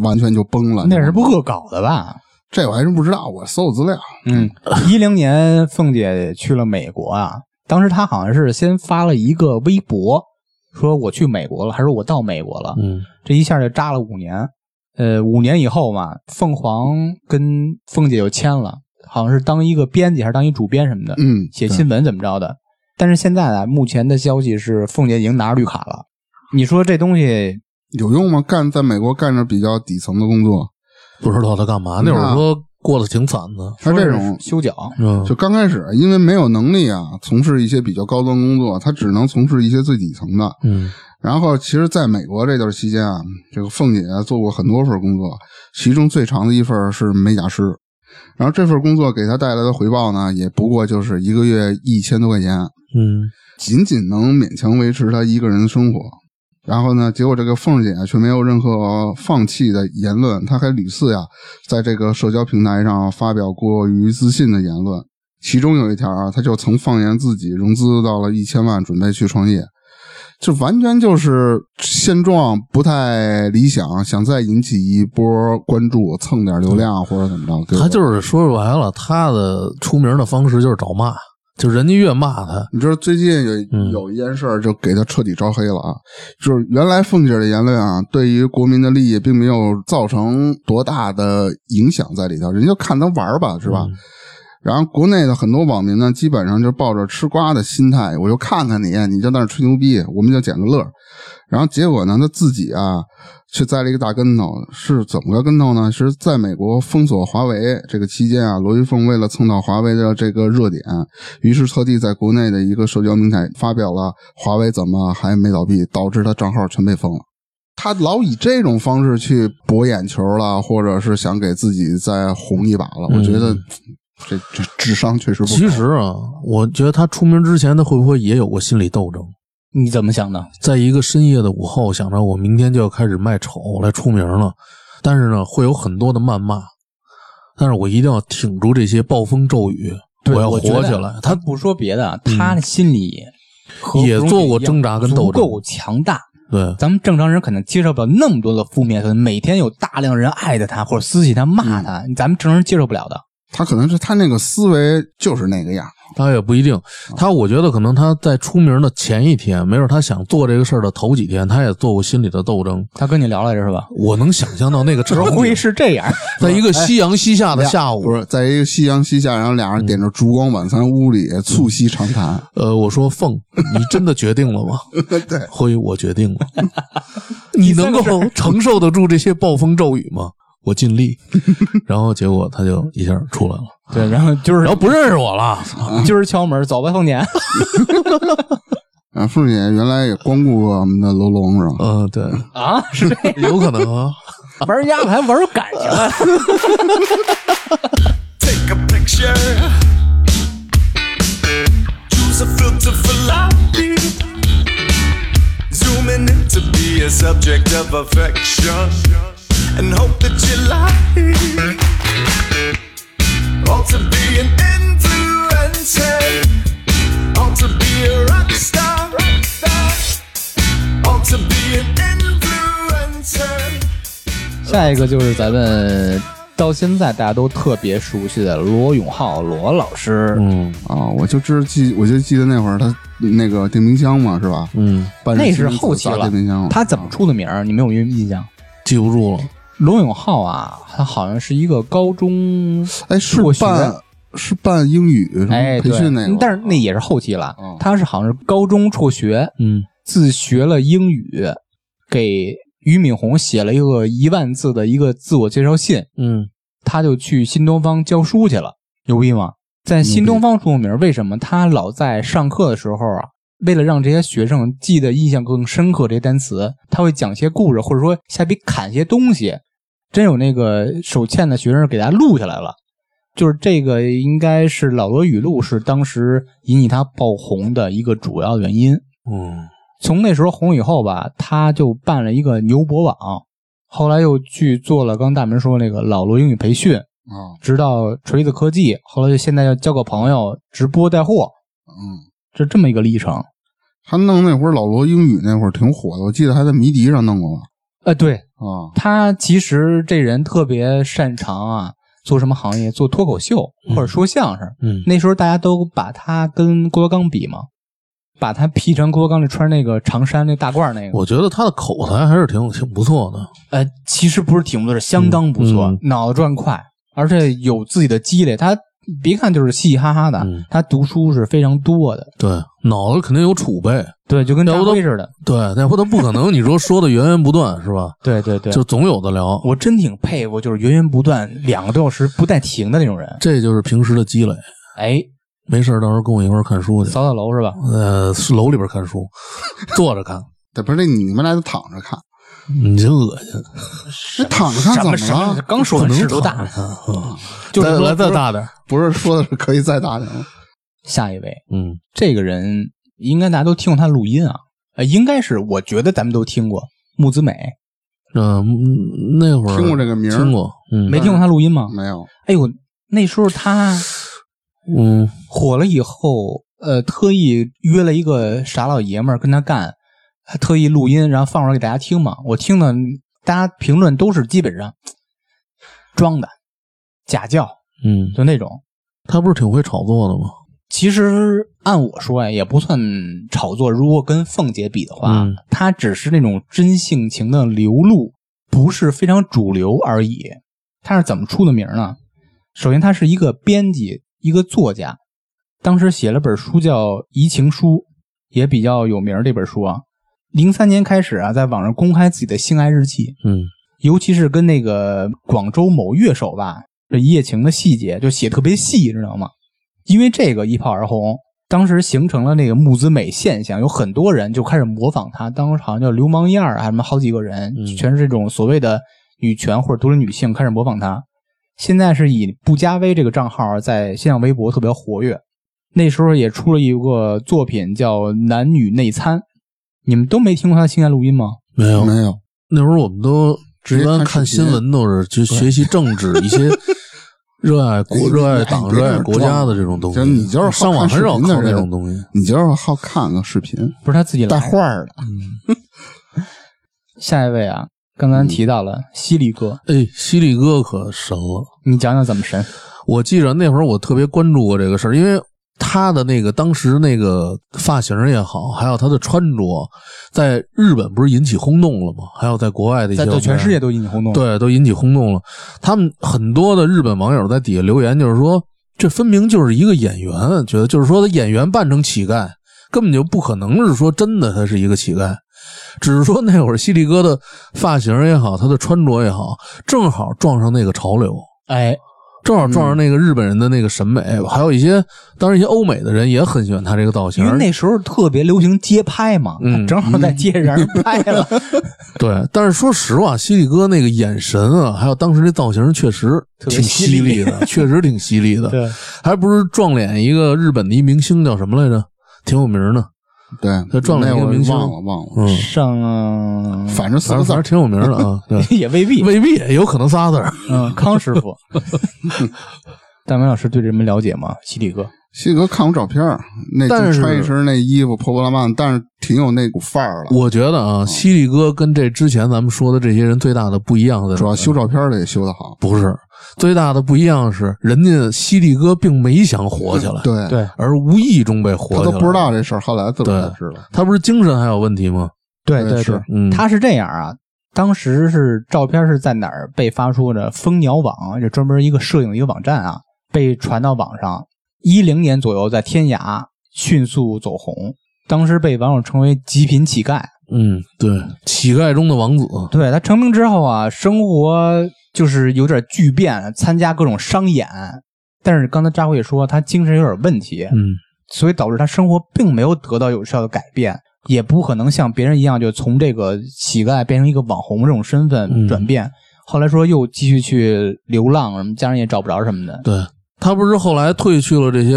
完全就崩了。那是不恶搞的吧？这我还真不知道，我搜资料。嗯，一零年凤姐去了美国啊，当时他好像是先发了一个微博，说我去美国了，还是我到美国了，嗯这一下就扎了五年。呃，五年以后嘛，凤凰跟凤姐又签了，好像是当一个编辑还是当一主编什么的，嗯，写新闻怎么着的。但是现在啊，目前的消息是凤姐已经拿着绿卡了。你说这东西有用吗？干在美国干着比较底层的工作，不知道他干嘛。那会儿说过得挺惨的。他这种修脚，嗯，就刚开始因为没有能力啊，从事一些比较高端工作，他只能从事一些最底层的。嗯然后，其实在美国这段期间啊，这个凤姐做过很多份工作，其中最长的一份是美甲师。然后这份工作给她带来的回报呢，也不过就是一个月一千多块钱，嗯仅仅能勉强维持她一个人的生活。然后呢，结果这个凤姐却没有任何放弃的言论，她还屡次呀在这个社交平台上发表过于自信的言论。其中有一条啊，她就曾放言自己融资到了一千万，准备去创业。这完全就是现状不太理想，想再引起一波关注，蹭点流量或者怎么着。她就是说白了，他的出名的方式就是找骂，就人家越骂他，你知道最近有嗯有一件事儿，就给他彻底招黑了啊！就是原来凤姐的言论啊，对于国民的利益并没有造成多大的影响在里头，人家就看他玩儿吧，是吧？嗯然后国内的很多网民呢，基本上就抱着吃瓜的心态，我就看看你，你就在那儿吹牛逼，我们就捡个乐。然后结果呢，他自己啊，却栽了一个大跟头。是怎么个跟头呢？是在美国封锁华为这个期间啊，罗玉凤为了蹭到华为的这个热点，于是特地在国内的一个社交平台发表了华为怎么还没倒闭，导致他账号全被封了。他老以这种方式去博眼球了，或者是想给自己再红一把了。我觉得这这智商确实不高。其实啊，我觉得他出名之前，他会不会也有过心理斗争？你怎么想的？在一个深夜的午后，想着我明天就要开始卖丑来出名了，但是呢，会有很多的谩骂，但是我一定要挺住这些暴风骤雨，我要活起来。他他不说别的，他的心理和也做过挣扎跟斗争足够强大。对，咱们正常人可能接受不了那么多的负面，可能每天有大量人爱着他或者私信他骂他，咱们正常人接受不了的。他可能是他那个思维就是那个样。他也不一定。他我觉得可能他在出名的前一天，没准他想做这个事儿的头几天，他也做过心理的斗争。他跟你聊来着是吧？我能想象到那个场 会景，是这样，在一个夕阳西下的下午不，是在一个夕阳西下，然后俩人点着烛光晚餐屋里促膝长谈。呃，我说凤，你真的决定了吗？对，辉，我决定了。你能够承受得住这些暴风骤雨吗？我尽力。然后结果他就一下出来了，对，然后就是然后不认识我了。就是敲门，走吧，凤姐。啊，凤姐原来也光顾过我们的楼龙是吧？嗯，对，啊，是这样有可能啊。玩鸭子还玩出感情来了。Take a picture. Choose a filter for light. Zooming in to be a subject of affection. And hope that you like. Ought to be an influencer. Ought to be a rock star. rock star. ought to be an influencer. 下一个就是咱们到现在大家都特别熟悉的罗永浩罗老师。嗯啊，我就知记，我就记得那会儿他那个电冰箱嘛，是吧？嗯，那是后期了电冰箱，他怎么出的名儿？你没有印印象？记不住了。罗永浩啊，他好像是一个高中哎，是辍学办是办英语哎培训那个，但是那也是后期了嗯。他是好像是高中辍学，嗯自学了英语，给俞敏洪写了一个一万字的一个自我介绍信，嗯他就去新东方教书去了，牛逼吗？在新东方出名，为什么？他老在上课的时候啊，为了让这些学生记得印象更深刻这些单词，他会讲些故事，或者说下笔砍些东西。真有那个手欠的学生给他录下来了，就是这个应该是老罗语录是当时引起他爆红的一个主要原因。嗯从那时候红以后吧，他就办了一个牛博网，后来又去做了刚大门说那个老罗英语培训，啊，直到锤子科技，后来就现在要交个朋友直播带货，嗯，这这么一个历程。他弄那会儿老罗英语那会儿挺火的，我记得还在迷笛上弄过吧？呃，对啊，他其实这人特别擅长啊，做什么行业？做脱口秀或者说相声。嗯那时候大家都把他跟郭德纲比嘛，把他 P 成郭德纲那穿那个长衫那大褂那个。我觉得他的口才还是挺挺不错的。呃，其实不是挺不错，是相当不错，嗯脑子转快，而且有自己的积累。他别看就是嘻嘻哈哈的，嗯他读书是非常多的。对，脑子肯定有储备。对，就跟张要不都辉似的。对，那不他不可能，你说说的源源不断是吧？对对对，就总有的聊。我真挺佩服，就是源源不断，两个多小时不带停的那种人。这就是平时的积累。哎，没事儿到时候跟我一块儿看书去。扫扫楼是吧？呃，是楼里边看书，坐着看，对，不是那你们俩就躺着看，你真恶心。这躺着看怎么了？刚说不能完尺度大躺着，看啊 就来再大点。不是说的是可以再大点吗？下一位，嗯，这个人应该大家都听过他录音啊，呃，应该是我觉得咱们都听过木子美，嗯，那会儿听过这个名听过，嗯，没听过他录音吗？没有，哎呦，那时候他嗯火了以后，呃，特意约了一个傻老爷们儿跟他干，还特意录音，然后放出来给大家听嘛。我听的，大家评论都是基本上装的、假叫，嗯，就那种。他不是挺会炒作的吗？其实按我说呀，也不算炒作。如果跟凤姐比的话，嗯她只是那种真性情的流露，不是非常主流而已。他是怎么出的名呢？首先，他是一个编辑，一个作家，当时写了本书叫《移情书》，也比较有名。这本书啊，零三年开始啊，在网上公开自己的性爱日记，嗯尤其是跟那个广州某乐手吧，这一夜情的细节就写特别细，知道吗？因为这个一炮而红，当时形成了那个木子美现象，有很多人就开始模仿他。当时好像叫流氓燕儿啊，还什么好几个人，嗯全是这种所谓的女权或者独立女性开始模仿他。现在是以不加微这个账号在新浪微博特别活跃。那时候也出了一个作品叫《男女内参》，你们都没听过他的性爱录音吗？没有没有，那会儿我们都一般看新闻都是就学习政治一些 热爱国、哎热爱哎党、热爱国家的这种东西。你就是好上网很少看那视频的人种东西。你就是好看个视频不是他自己带。画儿的，下一位啊，刚刚提到了犀利哥，哎，犀利哥可神了！你讲讲怎么神？我记着那会儿我特别关注过这个事儿，因为他的那个当时那个发型也好，还有他的穿着，在日本不是引起轰动了吗？还有在国外的一些在在全世界都引起轰动。，对都引起轰动了。他们很多的日本网友在底下留言，就是说这分明就是一个演员，觉得就是说他演员扮成乞丐，根本就不可能是说真的他是一个乞丐。只是说那会儿犀利哥的发型也好，他的穿着也好，正好撞上那个潮流，哎，正好撞上那个日本人的那个审美，还有一些当然一些欧美的人也很喜欢他这个造型因。为那时候特别流行街拍嘛，嗯正好在街上拍了。对，但是说实话，犀利哥那个眼神啊，还有当时那造型，确实挺犀利犀利的，确实挺犀利的。对，还不是撞脸一个日本的一明星叫什么来着？挺有名的，对，他撞了那会儿一个明星忘了忘了，嗯，上 反正四个字挺有名的啊。对，也未必。未必有可能仨字儿。嗯，康师傅，大明老师对这门了解吗？犀利哥，西哥看过照片儿，那但是穿一身那衣服破破烂烂，但是挺有那股范儿了。我觉得啊，犀利哥跟这之前咱们说的这些人最大的不一样的，主要修照片的也修得好，不是最大的不一样是，人家犀利哥并没想火起来，，对，对而无意中被火起来。他都不知道这事儿，后来自个儿才对知道。他不是精神还有问题吗？对是对对对，嗯，他是这样啊。当时是照片是在哪儿被发出的？蜂鸟网，就专门一个摄影一个网站啊，被传到网上。一零年左右，在天涯迅速走红，当时被网友称为“极品乞丐”。嗯，对，乞丐中的王子，对他成名之后啊，生活就是有点巨变，参加各种商演。但是刚才扎辉也说他精神有点问题，嗯，所以导致他生活并没有得到有效的改变，也不可能像别人一样就从这个乞丐变成一个网红这种身份嗯转变。后来说又继续去流浪，什么家人也找不着什么的。对，他不是后来褪去了这些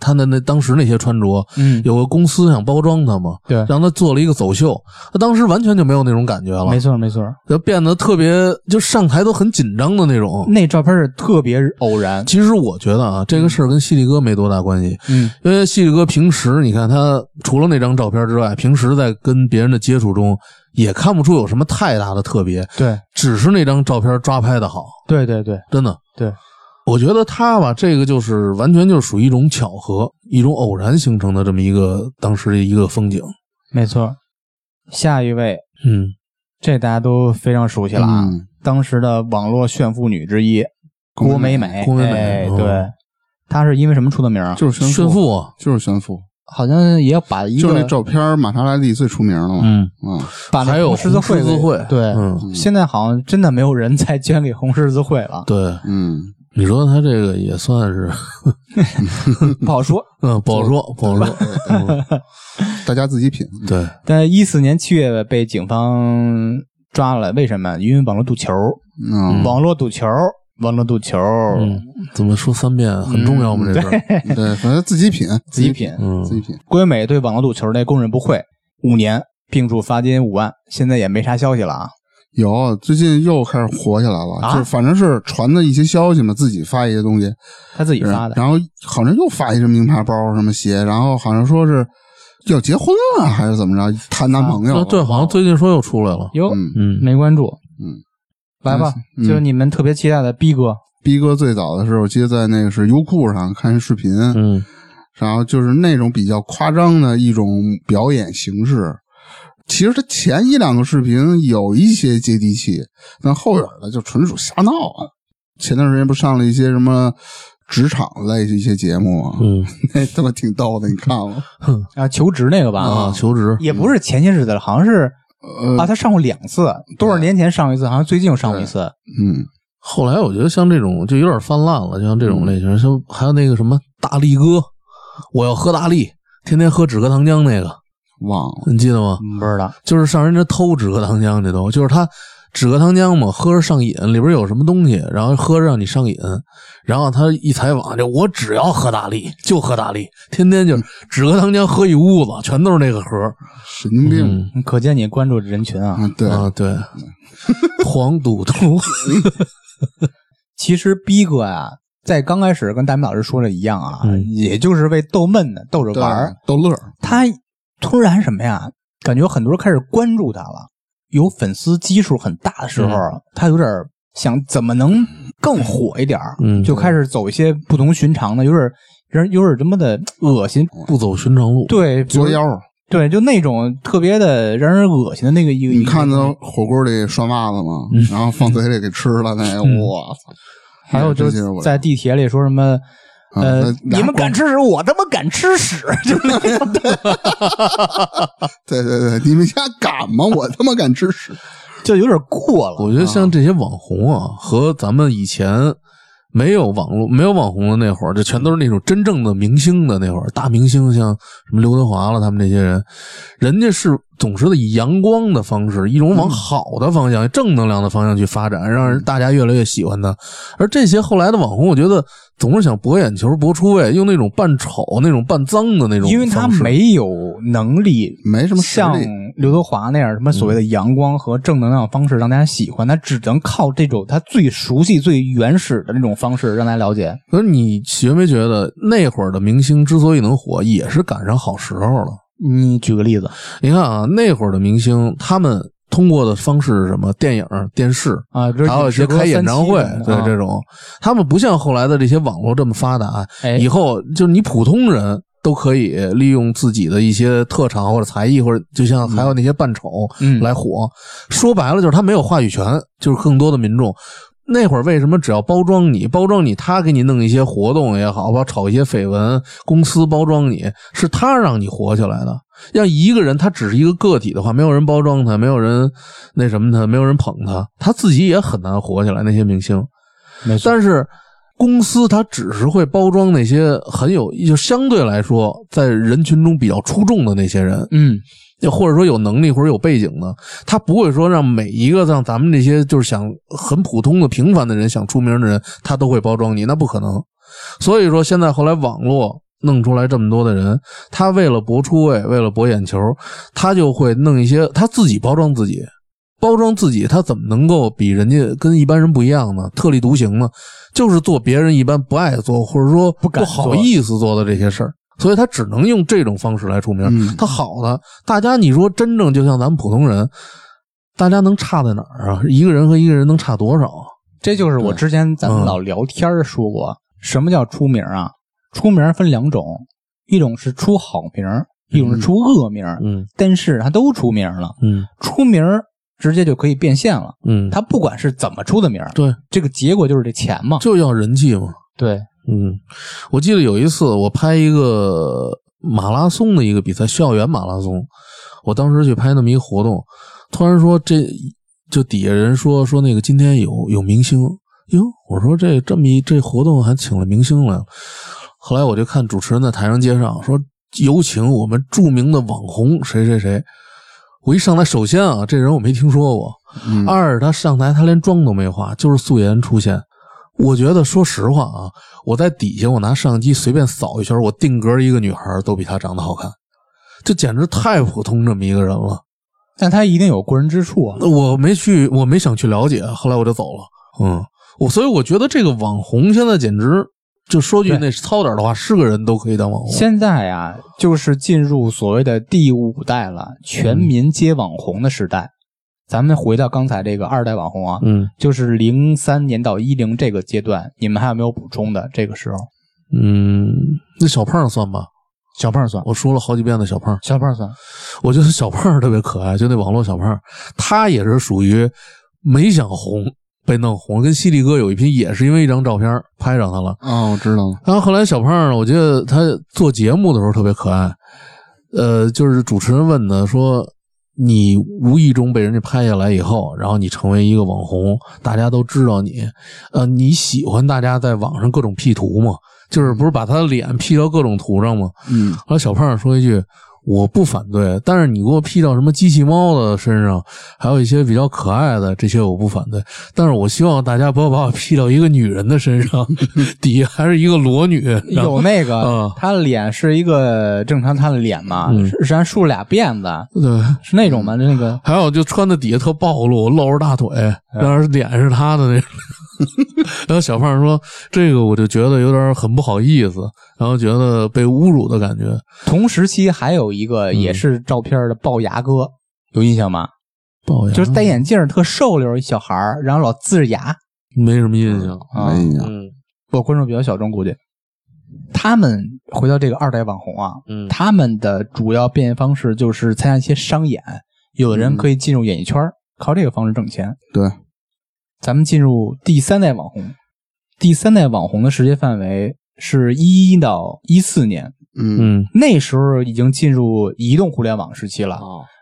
他的那当时那些穿着，嗯，有个公司想包装他嘛，对，让他做了一个走秀，他当时完全就没有那种感觉了，没错没错，就变得特别，就上台都很紧张的那种。那照片是特别偶然。其实我觉得啊，这个事儿跟犀利哥没多大关系，嗯，因为犀利哥平时你看他除了那张照片之外，平时在跟别人的接触中也看不出有什么太大的特别，对。只是那张照片抓拍的好，对对对。真的。对，我觉得他吧，这个就是完全就是属于一种巧合，一种偶然形成的这么一个当时的一个风景。没错。下一位，嗯，这大家都非常熟悉了啊，嗯。当时的网络炫富女之一郭郭美美。郭美美对，她是因为什么出的名啊？就是炫炫富啊，就是炫富，好像也要把一个就是那照片，玛莎拉蒂最出名了嘛。嗯，嗯，还有红十字会对，嗯。现在好像真的没有人再捐给红十字会了，对，嗯，你说他这个也算是，不好说。嗯，不好说，不好说。嗯 大家自己品。对，但一四年七月被警方抓了，为什么？因为网络赌球，嗯，网络赌球，网络赌球，嗯，怎么说三遍很重要吗？这事，对，反正自己品，自己品。嗯自己品。郭美对网络赌球那供认不讳，五年，并处罚金五万，现在也没啥消息了啊。有，最近又开始火起来了，啊就是反正是传的一些消息嘛，自己发一些东西，他自己发的，然后好像又发一些名牌包什么鞋，然后好像说是要结婚了还是怎么着，谈男朋友对，好像最近说又出来了。哟，嗯嗯，没关注。嗯，来吧，嗯就是你们特别期待的逼哥，逼哥最早的时候，我记得在那个是优酷上看视频，嗯，然后就是那种比较夸张的一种表演形式。其实他前一两个视频有一些接地气，但后边的就纯属瞎闹啊。前段时间不上了一些什么职场类的一些节目吗？嗯 那他妈挺逗的，你看了？啊，求职那个吧，啊，求职，也不是前些日子了，好像是呃，啊，他上过两次，多少年前上一次，好像最近又上过一次。嗯，后来我觉得像这种就有点泛滥了，就像这种类型，像还有那个什么大力哥，我要喝大力，天天喝止咳糖浆那个，忘了。你记得吗？嗯不知道，就是上人家偷止咳糖浆，这都就是他止咳糖浆嘛，喝着上瘾，里边有什么东西，然后喝着让你上瘾，然后他一采访就我只要喝大力，就喝大力，天天就止咳糖浆喝一屋子，全都是那个盒。神经病嗯可见你关注人群啊。啊！对，啊，对，黄赌毒，其实逼哥呀，在刚开始跟大明老师说的一样啊，嗯也就是为逗闷的，逗着玩儿。逗乐。他突然什么呀？感觉很多人开始关注他了，有粉丝基数很大的时候，嗯他有点想怎么能更火一点儿嗯就开始走一些不同寻常的，有点人有点这么的恶心。不走寻常路。对，作妖，对，就那种特别的让人恶心的那个一个。你看到到火锅里涮袜子吗？嗯然后放嘴里给吃了，那个我操！还有就是在地铁里说什么。呃，你们敢吃屎，我他妈敢吃屎！就那种 对对对，你们家敢吗？我他妈敢吃屎！就有点过了。我觉得像这些网红啊，和咱们以前没有网络、没有网红的那会儿，就全都是那种真正的明星的那会儿，大明星，像什么刘德华了，他们这些人，人家是总是以阳光的方式，一种往好的方向、正能量的方向去发展，让人大家越来越喜欢他。而这些后来的网红，我觉得总是想博眼球、博出位，用那种扮丑、那种扮脏的那种，因为他没有能力，没什么像刘德华那样什么所谓的阳光和正能量的方式让大家喜欢，他只能靠这种他最熟悉、最原始的那种方式让大家了解。可是你觉没觉得那会儿的明星之所以能火，也是赶上好时候了？你举个例子你看啊，那会儿的明星，他们通过的方式是什么？电影、电视，啊，还有一些开演唱会，对这种，他们不像后来的这些网络这么发达，哎以后就是你普通人都可以利用自己的一些特长或者才艺，或者就像还有那些扮丑嗯来火。说白了就是他没有话语权，就是更多的民众。那会儿为什么只要包装你，包装你，他给你弄一些活动也好，吧，炒一些绯闻，公司包装你，是他让你火起来的。要一个人他只是一个个体的话，没有人包装他，没有人那什么他，没有人捧他，他自己也很难火起来。那些明星，没错，但是公司他只是会包装那些很有，就相对来说在人群中比较出众的那些人，嗯，就或者说有能力或者有背景的，他不会说让每一个像咱们这些就是想很普通的平凡的人想出名的人，他都会包装你，那不可能。所以说，现在后来网络弄出来这么多的人，他为了博出位，为了博眼球，他就会弄一些他自己包装自己，包装自己，他怎么能够比人家跟一般人不一样呢？特立独行呢？就是做别人一般不爱做，或者说不敢好意思做的这些事儿。所以他只能用这种方式来出名。嗯他好的，大家你说真正就像咱们普通人，大家能差在哪儿啊？一个人和一个人能差多少啊？这就是我之前咱们嗯老聊天儿说过，什么叫出名啊？出名分两种，一种是出好名，一种是出恶名。嗯但是他都出名了，嗯出名直接就可以变现了。嗯，他不管是怎么出的名，对，这个结果就是这钱嘛。就要人气嘛。对，嗯，我记得有一次我拍一个马拉松的一个比赛，校园马拉松，我当时去拍那么一个活动，突然说这就底下人说说那个今天有有明星，哟，我说这这么一这活动还请了明星来了，后来我就看主持人在台上介绍说有请我们著名的网红谁谁谁，我一上来首先啊这人我没听说过，嗯二他上台他连妆都没化，就是素颜出现。我觉得说实话啊，我在底下我拿摄像机随便扫一圈，我定格一个女孩都比她长得好看，这简直太普通这么一个人了。但他一定有过人之处啊。我没去，我没想去了解，后来我就走了。嗯，我所以我觉得这个网红现在简直就说句那糙点的话，是个人都可以当网红。现在啊，就是进入所谓的第五代了，全民皆网红的时代。咱们回到刚才这个二代网红啊，嗯就是零三年到一零这个阶段，你们还有没有补充的？这个时候，嗯，那小胖算吧，小胖算，我说了好几遍的小胖。小胖算，我觉得小胖特别可爱，就那网络小胖，他也是属于没想红被弄红，跟犀利哥有一拼，也是因为一张照片拍上他了。哦，我知道了，然后后来小胖呢，我记得他做节目的时候特别可爱，呃，就是主持人问的说。你无意中被人家拍下来以后，然后你成为一个网红，大家都知道你，呃，你喜欢大家在网上各种 P 图吗？就是不是把他的脸 P 到各种图上吗？嗯，后来小胖说一句：“我不反对，但是你给我 P 到什么机器猫的身上，还有一些比较可爱的这些我不反对，但是我希望大家不要把我 P 到一个女人的身上，底下还是一个裸女。有那个嗯，他的脸是一个正常她的脸嘛，嗯是实际上竖俩辫子，对，是那种嘛，那个还有就穿的底下特暴露，露着大腿，然后脸是她的那种。然后小胖说：“这个我就觉得有点很不好意思，然后觉得被侮辱的感觉。同时期还有一个嗯。也是照片的龅牙哥，有印象吗？龅牙。就是戴眼镜特瘦溜一小孩儿，然后老呲着牙。没什么印象。啊。没印象，嗯。我观众比较小众，估计。他们回到这个二代网红啊，嗯。他们的主要变现方式就是参加一些商演，有的人可以进入演艺圈儿，靠这个方式挣钱。对，咱们进入第三代网红，第三代网红的时间范围是一一到一四年，嗯嗯那时候已经进入移动互联网时期了，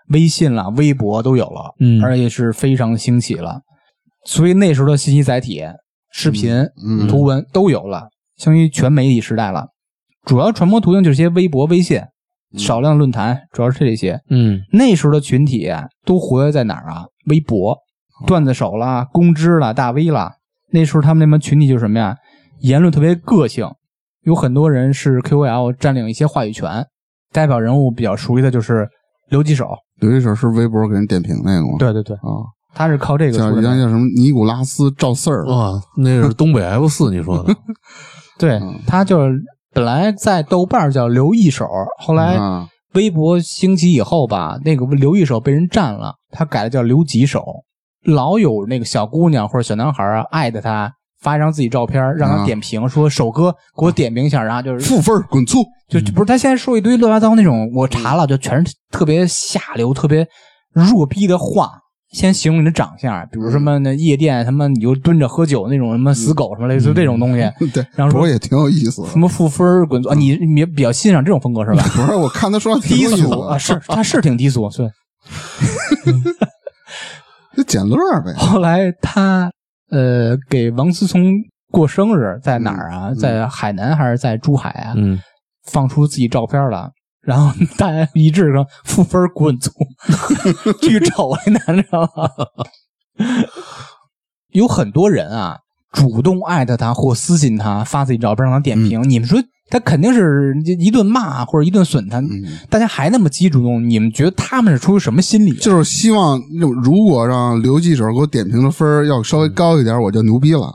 微信啦、微博都有了，嗯而且是非常兴起了。所以那时候的信息载体、视频、嗯图文都有了，相当于全媒体时代了。主要传播途径就是些微博、微信，少量论坛，主要是这些。嗯那时候的群体啊都活跃在哪儿啊？微博、段子手啦、公知啦、大 V 啦。那时候他们那帮群体就是什么呀？言论特别个性，有很多人是 QOL 占领一些话语权。代表人物比较熟悉的就是刘吉手，有一首是微博给人点评那个吗？对对对，啊，他是靠这个叫出的。人家叫什么尼古拉斯赵四儿，啊，那是东北 F 四，你说的？对他就是本来在豆瓣叫刘一手，后来啊，微博兴起以后吧，那个刘一手被人占了，他改了叫刘吉手。老有那个小姑娘或者小男孩啊艾特他，发一张自己照片，让他啊点评，说首哥给我点评一下，然后就是负分滚粗，就就不是他现在说一堆乱七八糟那种，我查了就全是特别下流、特别弱逼的话。先形容你的长相，比如什么那夜店，他妈你就蹲着喝酒那种什么死狗什么类似这种东西，对，然后说也挺有意思的什。么负分儿滚啊，你你比较欣赏这种风格是吧？不是，我看他说的挺低俗啊，是他是挺低俗，对。就捡乐呗。后来他呃给王思聪过生日，在哪儿啊？嗯在海南还是在珠海啊？嗯，放出自己照片了，然后大家一致说负分滚粗，巨丑那男的知道吗？有很多人啊，主动艾特他或私信他，发自己照片让他点嗯评。你们说他肯定是一顿骂或者一顿损他，嗯大家还那么积极主动，你们觉得他们是出于什么心理啊？就是希望如果让刘记者给我点评的分儿要稍微高一点，我就牛逼了，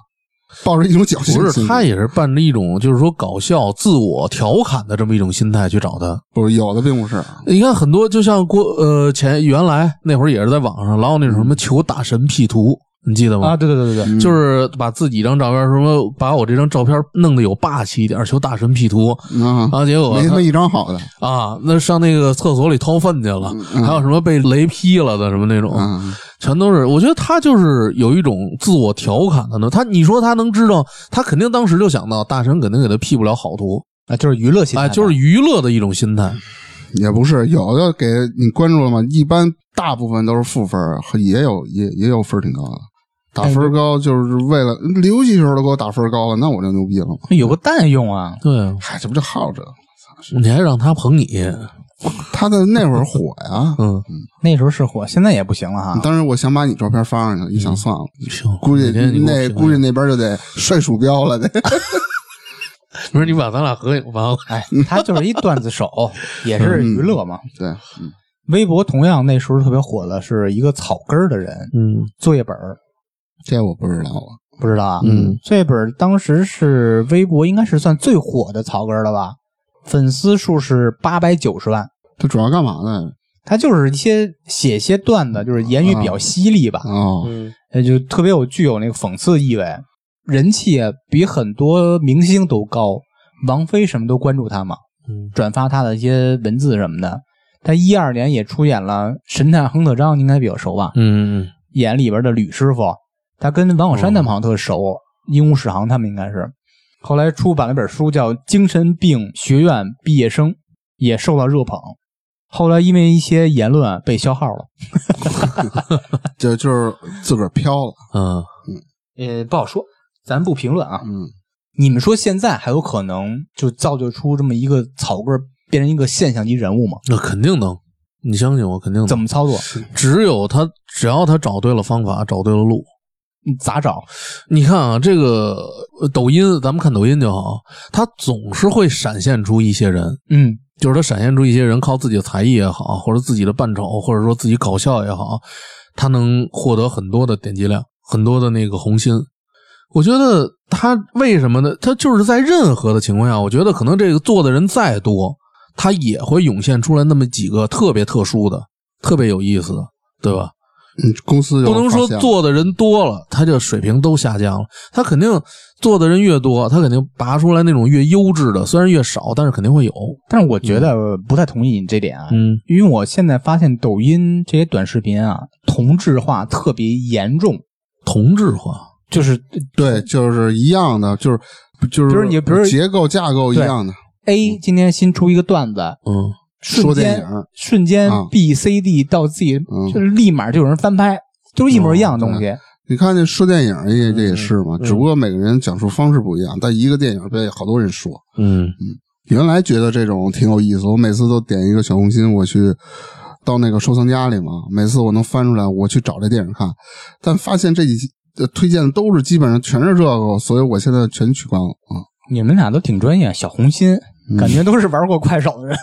抱着一种侥幸心理。不是他也是伴着一种就是说搞笑、自我调侃的这么一种心态去找他。不是有的并不是，你看很多，就像郭呃前原来那会儿也是在网上老有那种什么求大神 P 图，你记得吗？啊，对对对对对，嗯就是把自己一张照片，什么把我这张照片弄得有霸气一点，求大神 P 图啊，啊，结果没他妈一张好的啊，那上那个厕所里掏粪去了，还有什么被雷劈了的什么那种，啊。全都是。我觉得他就是有一种自我调侃的呢。他你说他能知道，他肯定当时就想到大神肯定给他 P 不了好图，啊，就是娱乐心态哎，就是娱乐的一种心态。也不是有的给你关注了吗？一般大部分都是负分也有也也有分挺高的。打分高就是为了游戏时候都给我打分高了，那我就牛逼了嘛。有个蛋用啊。对啊，嗨，这不就耗着？你还让他捧你，他的那会儿火呀，嗯，那时候是火，现在也不行了哈。当时我想把你照片发上去，一想算了，估计那估计那边就得摔鼠标了，得。不是你把咱俩合影发过来，哎，他就是一段子手，也是娱乐嘛。对，嗯微博同样那时候特别火的是一个草根儿的人，嗯作业本儿，这我不知道啊。不知道啊？嗯，这本当时是微博应该是算最火的草根了吧？粉丝数是八百九十万。他主要干嘛呢？他就是一些写一些段子，就是言语比较犀利吧，哦，嗯呃，就特别有具有那个讽刺意味，人气啊比很多明星都高，王菲什么都关注他嘛，嗯转发他的一些文字什么的。他一二年也出演了《神探亨特张》，你应该比较熟吧？嗯嗯演里边的吕师傅，他跟王小山他们好像特熟，鹦鹉史航他们应该是。后来出版了本书叫《精神病学院毕业生》，也受到热捧。后来因为一些言论被消号了。就就是自个儿飘了。嗯，呃，不好说，咱不评论啊。嗯，你们说现在还有可能就造就出这么一个草根变成一个现象级人物吗？那肯定能，你相信我，肯定能。怎么操作？只有他，只要他找对了方法，找对了路。你咋找？你看啊，这个抖音，咱们看抖音就好，它总是会闪现出一些人，嗯，就是他闪现出一些人靠自己的才艺也好，或者自己的扮丑，或者说自己搞笑也好，他能获得很多的点击量，很多的那个红心。我觉得他为什么呢？他就是在任何的情况下，我觉得可能这个做的人再多，他也会涌现出来那么几个特别特殊的、特别有意思的，对吧？嗯，公司就不能说做的人多了，他这水平都下降了。他肯定做的人越多，他肯定拔出来那种越优质的，虽然越少，但是肯定会有。但是我觉得不太同意你这点啊。嗯，因为我现在发现抖音这些短视频啊，同质化特别严重，同质化，就是对，就是一样的，就是就是，比如你比如结构架构一样的，A 今天新出一个段子，嗯瞬间说电影瞬间啊 B、C、D 到 Z，嗯就是立马就有人翻拍，都是一模一样的东西。你看那说电影也这也是嘛，嗯只不过每个人讲述方式不一样，但一个电影被好多人说。嗯嗯原来觉得这种挺有意思，我每次都点一个小红心，我去到那个收藏夹里嘛，每次我能翻出来，我去找这电影看，但发现这几推荐的都是基本上全是这个，所以我现在全取关了啊。你们俩都挺专业，小红心，感觉都是玩过快手的人。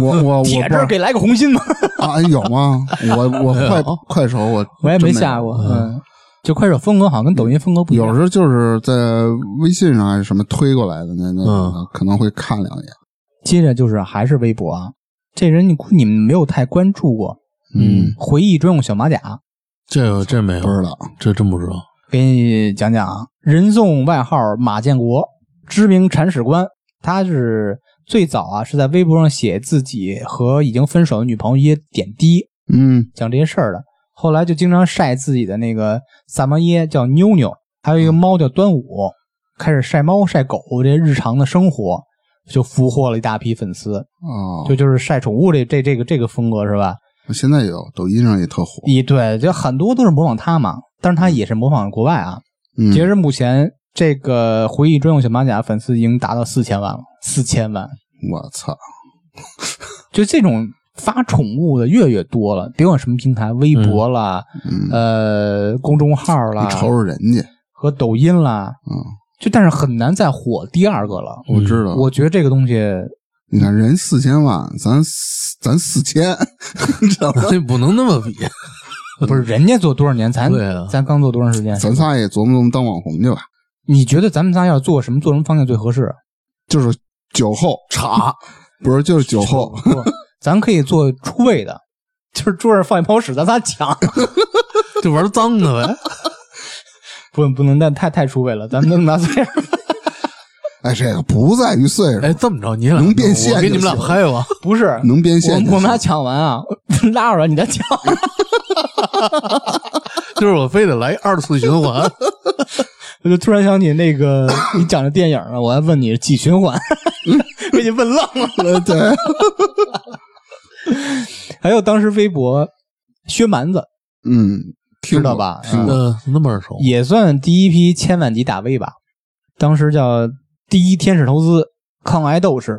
我我我 铁这儿给来个红心吗？啊有吗？我我 快快手我我也没下过，嗯，就快手风格好像跟抖音风格不一样。有时候就是在微信上还是什么推过来的，那那嗯可能会看两眼。接着就是还是微博啊，这人你你们没有太关注过，嗯，回忆专用小马甲，这个这没有不知道。这真不知道。给你讲讲啊。人送外号马建国，知名铲屎官。他是最早啊是在微博上写自己和已经分手的女朋友一些点滴，嗯讲这些事儿的。后来就经常晒自己的那个萨摩耶叫妞妞，还有一个猫叫端午，开始晒猫晒狗这些日常的生活，就俘获了一大批粉丝。哦，就就是晒宠物这这这个这个风格是吧？现在有抖音上也特火。一对，就很多都是模仿他嘛，但是他也是模仿国外啊。嗯，截至目前，这个回忆专用小马甲粉丝已经达到四千万了，四千万。我操，就这种发宠物的越来越多了，别管什么平台，微博啦，嗯，呃，公众号啦你，瞅瞅人家，和抖音啦，嗯，就但是很难再火第二个了。我知道。我觉得这个东西你看人四千万，咱咱四千，你知道吗？这 不能那么比。不是人家做多少年，咱对啊咱刚做多长时间？咱仨也琢磨琢磨当网红去吧。你觉得咱们仨要做什么做什么方向最合适？就是酒后 茶，不是就是 酒后，咱可以做出位的，就是桌上放一泡屎，咱仨抢。就玩脏的呗。不不能但太太出位了，咱们能拿岁数。哎，这个不在于岁数，哎，这么着，你俩能变现我给你们俩拍吧。不是，能变现。我我们俩抢完啊，拉出来你再抢。就是我非得来二次循环。我就突然想起那个 你讲的电影了，我还问你几循环，被你问愣了。呃对，还有当时微博薛蛮子嗯，听过知道吧。嗯，那么耳熟。也算第一批千万级大 V 吧，当时叫第一天使投资、抗癌斗士、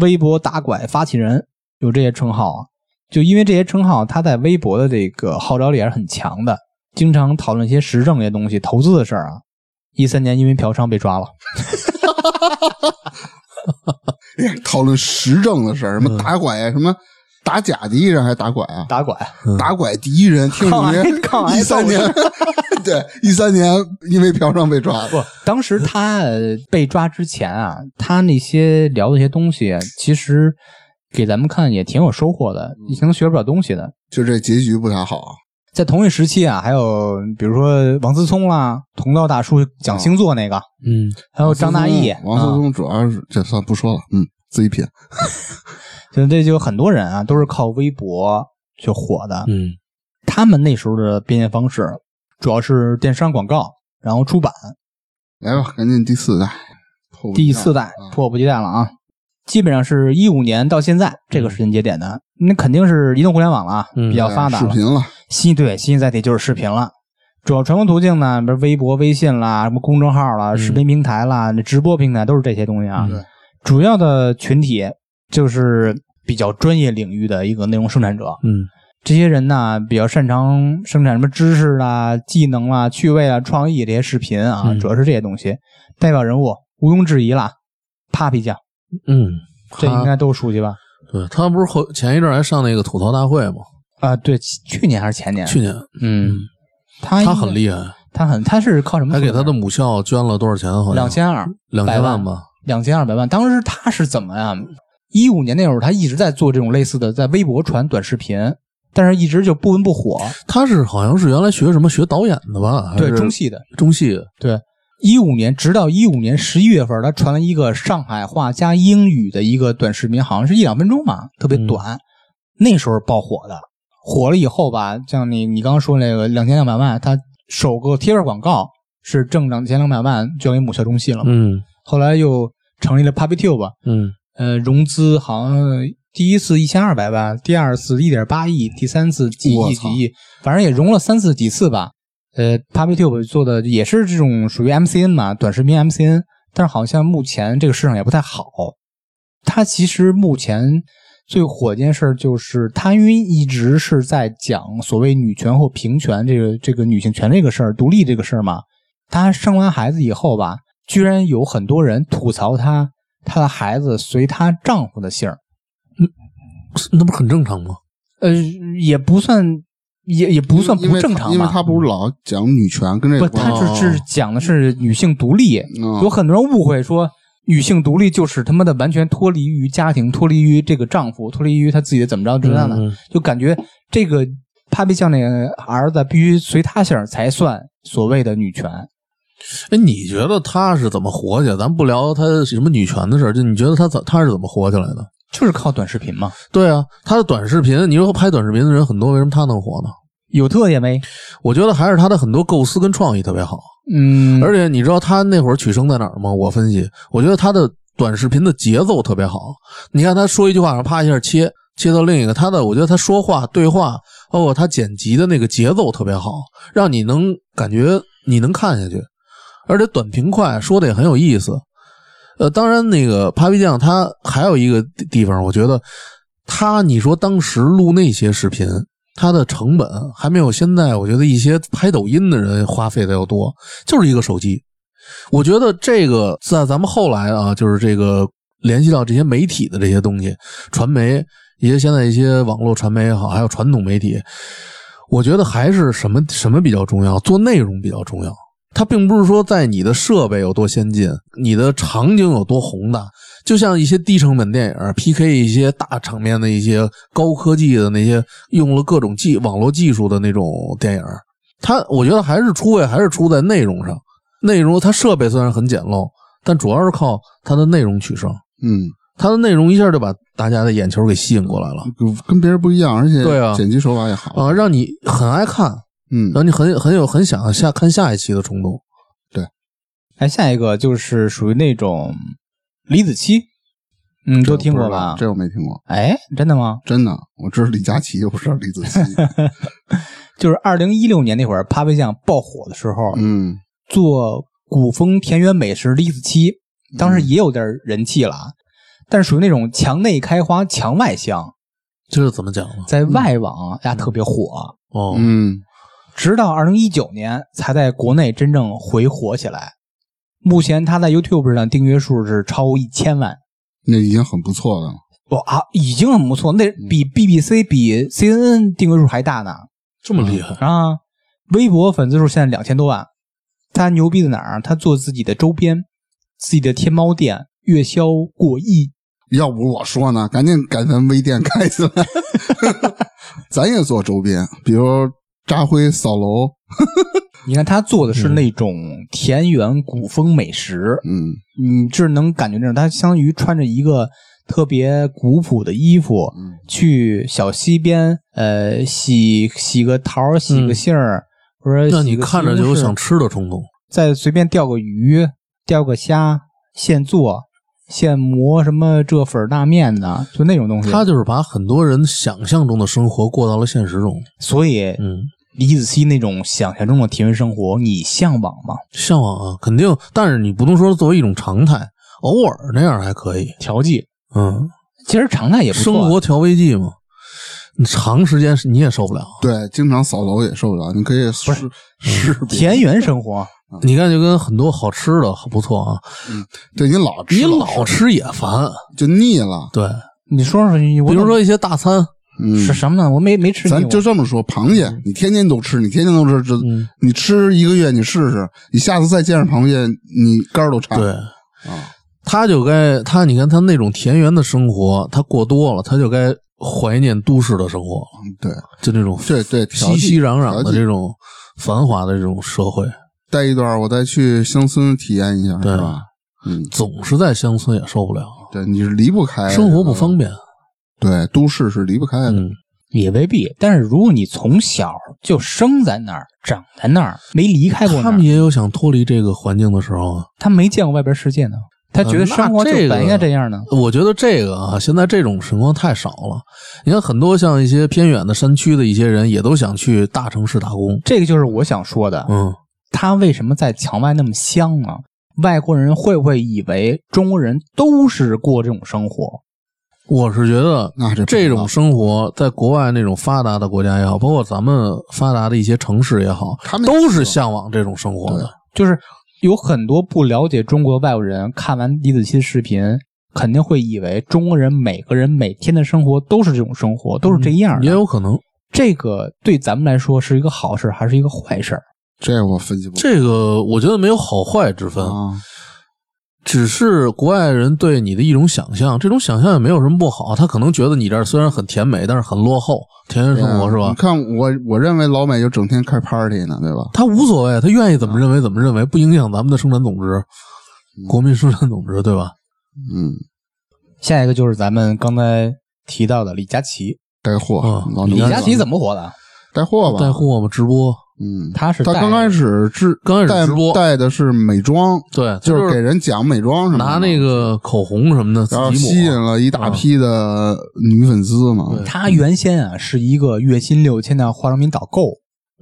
微博打拐发起人，有这些称号啊。就因为这些称号，他在微博的这个号召力还是很强的，经常讨论一些时政这些东西、投资的事儿啊。一三年因为嫖娼被抓了，哎 讨论时政的事儿，什么打拐，什么打假第一人还是打拐啊？打拐。打拐第一人，听抗癌抗癌一三年，对，一三年因为嫖娼被抓了不，当时他呃被抓之前啊，他那些聊的一些东西啊，其实给咱们看也挺有收获的，你可能学不了东西的。就这结局不太好。在同一时期啊，还有比如说王思聪啦、同道大叔讲星座那个，嗯，还有张大奕，王思啊聪主要是这算不说了，嗯，自己品。就这就有很多人啊，都是靠微博去火的。嗯，他们那时候的变现方式主要是电商广告，然后出版，来吧，赶紧第四代，第四代啊迫不及待了啊！基本上是一五年到现在这个时间节点的，那肯定是移动互联网了比较发达了。视频了，新对新载体就是视频了。主要传播途径呢，比如微博、微信啦，什么公众号啦、视频平台啦、那直播平台都是这些东西啊。嗯主要的群体就是比较专业领域的一个内容生产者。嗯，这些人呢，比较擅长生产什么知识啦、技能啦、趣味啊、创意这些视频啊，嗯主要是这些东西。代表人物毋庸置疑啦，Papi 酱，嗯，这应该都熟悉吧？对他不是后前一阵还上那个吐槽大会吗？啊，对，去年还是前年？去年嗯，他他很厉害，他很他是靠什么？他给他的母校捐了多少钱？好像两千二，两千万吧。两千二百万。当时他是怎么呀？一五年那会儿，他一直在做这种类似的，在微博传短视频，但是一直就不温不火。他是好像是原来学什么学导演的吧？对，中戏的。中戏的。对，一五年，直到一五年十一月份，他传了一个上海话加英语的一个短视频，好像是一两分钟吧，特别短。那时候爆火的，火了以后吧，像你你刚刚说那个两千两百万，他首个贴片广告是挣两千两百万交给母校中戏了嘛？嗯后来又成立了 PapiTube，嗯呃，融资好像第一次一千二百万，第二次一点八亿，第三次几亿几亿，反正也融了三次几次吧。呃，PapiTube 做的也是这种属于 MCN 嘛，短视频 MCN，但是好像目前这个市场也不太好。它其实目前最火一件事就是，她因为一直是在讲所谓女权或平权这个这个女性权这个事儿、独立这个事儿嘛。她生完孩子以后吧，居然有很多人吐槽她，她的孩子随她丈夫的姓儿，那不是很正常吗？呃，也不算，也也不算不正常吧。因为他不是老讲女权跟这不，个关系，他只是讲的是女性独立，嗯有很多人误会说女性独立就是他妈的完全脱离于家庭，脱离于这个丈夫，脱离于她自己的怎么着之类的，嗯就感觉这个 Papi 酱那个儿子必须随他姓才算所谓的女权。哎，你觉得她是怎么活起来？咱不聊她什么女权的事儿，就你觉得她怎他是怎么活起来的？就是靠短视频嘛，对啊，她的短视频，你说拍短视频的人很多，为什么她能火呢？有特点没？我觉得还是他的很多构思跟创意特别好。嗯，而且你知道他那会儿取胜在哪儿吗？我分析，我觉得他的短视频的节奏特别好。你看他说一句话，然后啪一下切切到另一个，他的我觉得他说话对话，包括他剪辑的那个节奏特别好，让你能感觉你能看下去，而且短平快，说的也很有意思。呃，当然那个 Papi 酱他还有一个地地方，我觉得他你说当时录那些视频，它的成本还没有现在我觉得一些拍抖音的人花费的要多，就是一个手机。我觉得这个在咱们后来啊，就是这个联系到这些媒体的这些东西，传媒一些现在一些网络传媒也好，还有传统媒体，我觉得还是什么什么比较重要，做内容比较重要。它并不是说在你的设备有多先进，你的场景有多宏大，就像一些低成本电影 PK 一些大场面的一些高科技的那些用了各种技网络技术的那种电影，它我觉得还是出位还是出在内容上。内容它设备虽然很简陋，但主要是靠它的内容取胜。嗯，它的内容一下就把大家的眼球给吸引过来了跟跟别人不一样，而且对啊剪辑手法也好。啊，让你很爱看，嗯，让你很很有很想下看下一期的冲动。对哎，下一个就是属于那种李子柒，嗯，都听过吧？这我没听过，哎，真的吗？真的，我知道李佳琦，又不知道李子柒。就是二零一六年那会儿，Papi 酱爆火的时候，嗯，做古风田园美食李子柒，当时也有点人气了，但是属于那种墙内开花墙外香，这是怎么讲呢？在外网呀特别火，哦，嗯，直到二零一九年才在国内真正回火起来。目前他在 YouTube 上订阅数是超一千万，那已经很不错了。哇啊，已经很不错，那比 BBC、比 CNN 订阅数还大呢。这么厉害，啊，微博粉丝数现在两千多万。他牛逼在哪儿？他做自己的周边，自己的天猫店月销过亿。要不我说呢，赶紧赶咱微店开起来，咱也做周边，比如扎灰扫楼，你看他做的是那种田园古风美食，嗯。你这能感觉那种，他相当于穿着一个特别古朴的衣服，嗯。去小溪边，呃，洗洗个桃，洗个杏儿，或者让你看着就有想吃的冲动。再随便钓个鱼、钓个虾，现做、现磨什么这粉儿大面的，就那种东西。他就是把很多人想象中的生活过到了现实中。所以嗯，李子柒那种想象中的田园生活，你向往吗？向往啊，肯定，但是你不能说作为一种常态，偶尔那样还可以。调剂，嗯，其实常态也不错。生活调味剂嘛，你长时间你也受不了。对，经常扫楼也受不了。你可以试试别，田园生活，你看，就跟很多好吃的不错啊，对你老吃你老老吃也烦。就腻了。对，你说说，你比如说一些大餐，嗯，是什么呢？我没没吃咱。就这么说，螃蟹你天天都吃，你天天都吃，这嗯。你吃一个月，你试试，你下次再见着螃蟹，你肝儿都颤。对，啊，他就该他，你看他那种田园的生活，他过多了，他就该怀念都市的生活，对，就那种对对 熙熙攘攘的这种繁华的这种社会，待一段，我再去乡村体验一下，对。是吧？嗯，总是在乡村也受不了，对，你是离不开生活不方便。对，都市是离不开的。嗯，也未必，但是如果你从小就生在那儿，长在那儿，没离开过，他们也有想脱离这个环境的时候啊。他没见过外边世界呢，他觉得生活就应该这样呢。我觉得这个啊，现在这种情况太少了。你看，很多像一些偏远的山区的一些人，也都想去大城市打工。这个就是我想说的，嗯，他为什么在墙外那么香啊？外国人会不会以为中国人都是过这种生活？我是觉得那这种生活在国外那种发达的国家也好，包括咱们发达的一些城市也好，他们都是向往这种生活的。就是有很多不了解中国的外国人看完李子柒的视频，肯定会以为中国人每个人每天的生活都是这种生活，都是这样的。也有可能，这个对咱们来说是一个好事还是一个坏事？这我分析不这个我觉得没有好坏之分，啊。只是国外人对你的一种想象。这种想象也没有什么不好，他可能觉得你这儿虽然很甜美，但是很落后，田园生活是吧你？看我，我认为老美就整天开 party 呢，对吧？他无所谓，他愿意怎么认为怎么认为，不影响咱们的生产总值，国民生产总值，对吧？嗯，下一个就是咱们刚才提到的李佳琦。带货，嗯李佳琦怎么火的？带货吧？带货吧，直播，嗯，他是带他刚开始是刚开始带直播带的是美妆，对，就是给人讲美妆什么的，拿那个口红什么的然后，吸引了一大批的女粉丝嘛。对他原先啊是一个月薪六千的化妆品导购，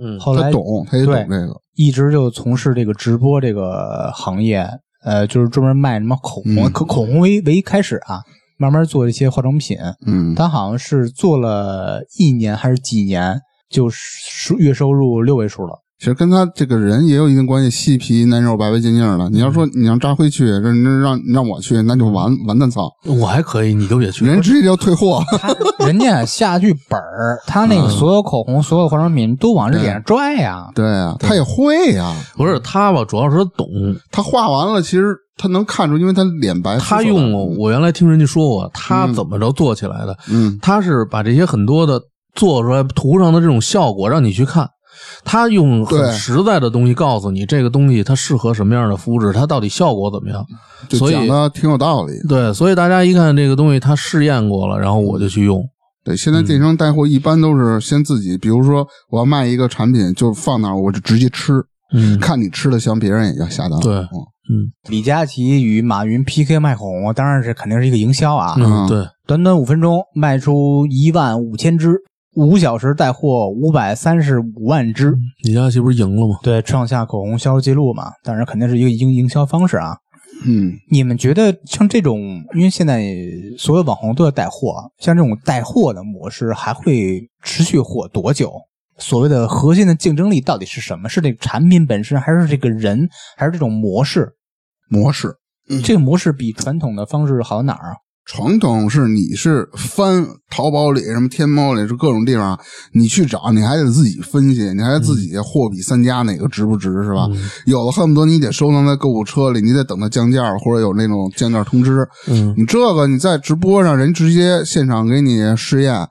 嗯，后来他懂，他也懂这个。一直就从事这个直播这个行业，呃，就是专门卖什么口红，嗯可口红为为开始啊，慢慢做一些化妆品。嗯，他好像是做了一年还是几年，就是月收入六位数了。其实跟他这个人也有一定关系，细皮嫩肉、白白净净的。你要说你让扎辉去，让让让让我去，那就完完蛋操，我还可以，你都别去。人直接就退货。人家下剧本儿，他那个所有口红、所有化妆品都往这脸上拽呀。对啊，他也会呀、不是他吧，主要是他懂。他画完了，其实他能看出，因为他脸白。他用我原来听人家说过，他怎么着做起来的？嗯他是把这些很多的做出来图上的这种效果让你去看。他用很实在的东西告诉你这个东西它适合什么样的肤质，它到底效果怎么样。就所以讲的挺有道理。对，所以大家一看这个东西，他试验过了，然后我就去用。对，现在电商带货一般都是先自己，比如说我要卖一个产品，就放那儿，我就直接吃，嗯，看你吃的香，别人也要下单。对嗯嗯李佳琦与马云 PK 卖口红，当然是肯定是一个营销啊。嗯，对，短短五分钟卖出一万五千支，五小时带货五百三十五万支，李佳琦不是赢了吗？对，创下口红销售记录嘛。当然肯定是一个营营销方式啊。嗯，你们觉得像这种，因为现在所有网红都要带货，像这种带货的模式还会持续火多久？所谓的核心的竞争力到底是什么？是这个产品本身，还是这个人，还是这种模式？模式。这个模式比传统的方式好哪儿啊？传统是你是翻淘宝里、什么天猫里，是各种地方，你去找，你还得自己分析，你还得自己货比三家，哪个值不值，是吧？有的恨不得你得收藏在购物车里，你得等它降价，或者有那种降价通知。嗯你这个你在直播上，人直接现场给你试验，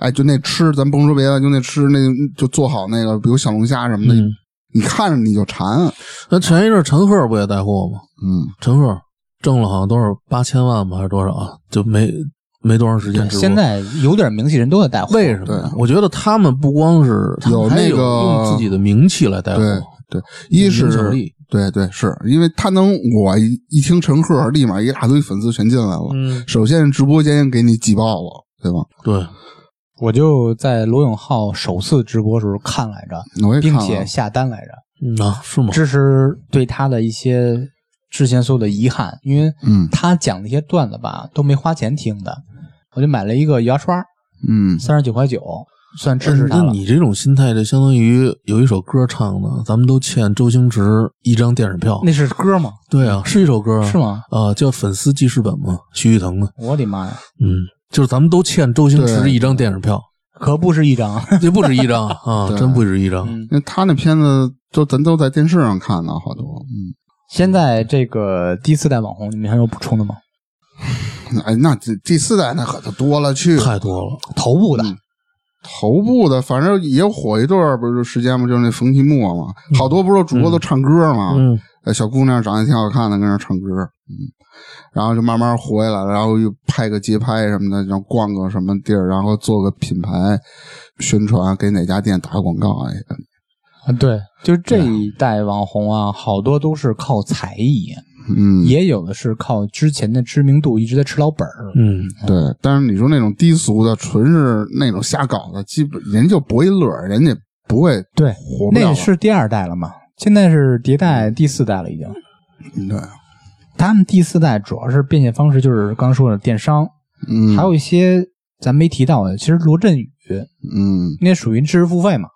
哎，就那吃，咱甭说别的，就那吃那就做好那个，比如小龙虾什么的，嗯。你看着你就馋。那前一阵陈赫不也带货吗？嗯，陈赫挣了好像都是八千万吧，还是多少啊？就没没多长时间直播。现在有点名气人都在带货，为什么？我觉得他们不光是有有那个用自己的名气来带货，对对，一是影响力对对，是因为他能，我一一听陈赫，立马一大堆粉丝全进来了。嗯，首先直播间给你挤爆了，对吧？对，我就在罗永浩首次直播时候看来着，我也并且下单来着，嗯啊，是吗？这是对他的一些之前所有的遗憾，因为嗯他讲那些段子吧都没花钱听的，我就买了一个牙刷，嗯，三十九块九，算支持他了。那你这种心态，就相当于有一首歌唱的，咱们都欠周星驰一张电影票。那是歌吗？对啊，是一首歌啊是吗？啊，叫《粉丝记事本》嘛，徐誉滕的。我的妈呀，嗯，就是咱们都欠周星驰对一张电影票，可不是一张。这不止一张啊，对真不止一张。嗯，因为他那片子都咱都在电视上看的好多。嗯，现在这个第四代网红，你们还有补充的吗？哎，那这第四代那可就多了去了。太多了，头部的，头部的，反正也火一段儿，不是时间吗？就是那冯提莫嘛，好多不是主播都唱歌嘛。嗯，呃，小姑娘长得挺好看的，跟那唱歌，嗯，然后就慢慢火起来了，然后又拍个街拍什么的，然后逛个什么地儿，然后做个品牌宣传，给哪家店打广告，哎，啊，对，就这一代网红啊，好多都是靠才艺，嗯，也有的是靠之前的知名度一直在吃老本儿。嗯，对。但是你说那种低俗的，纯是那种瞎搞的，基本人就博一乐，人家不会对。那是第二代了嘛，现在是迭代第四代了已经。嗯对，他们第四代主要是变现方式就是刚说的电商，嗯，还有一些咱没提到的，其实罗振宇嗯那属于知识付费嘛，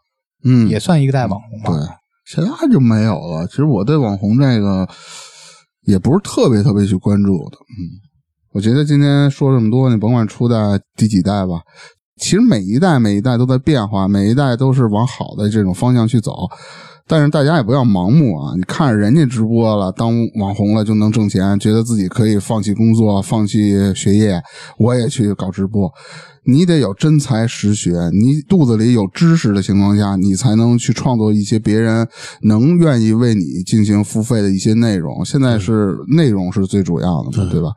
嗯，也算一个代网红对嘛。，其他就没有了。其实我对网红这个也不是特别特别去关注的。嗯，我觉得今天说这么多，你甭管初代第几代吧，其实每一代每一代都在变化，每一代都是往好的这种方向去走。但是大家也不要盲目啊！你看着人家直播了，当网红了就能挣钱，觉得自己可以放弃工作、放弃学业，我也去搞直播。你得有真才实学，你肚子里有知识的情况下，你才能去创作一些别人能愿意为你进行付费的一些内容。现在是内容是最主要的嘛，对吧？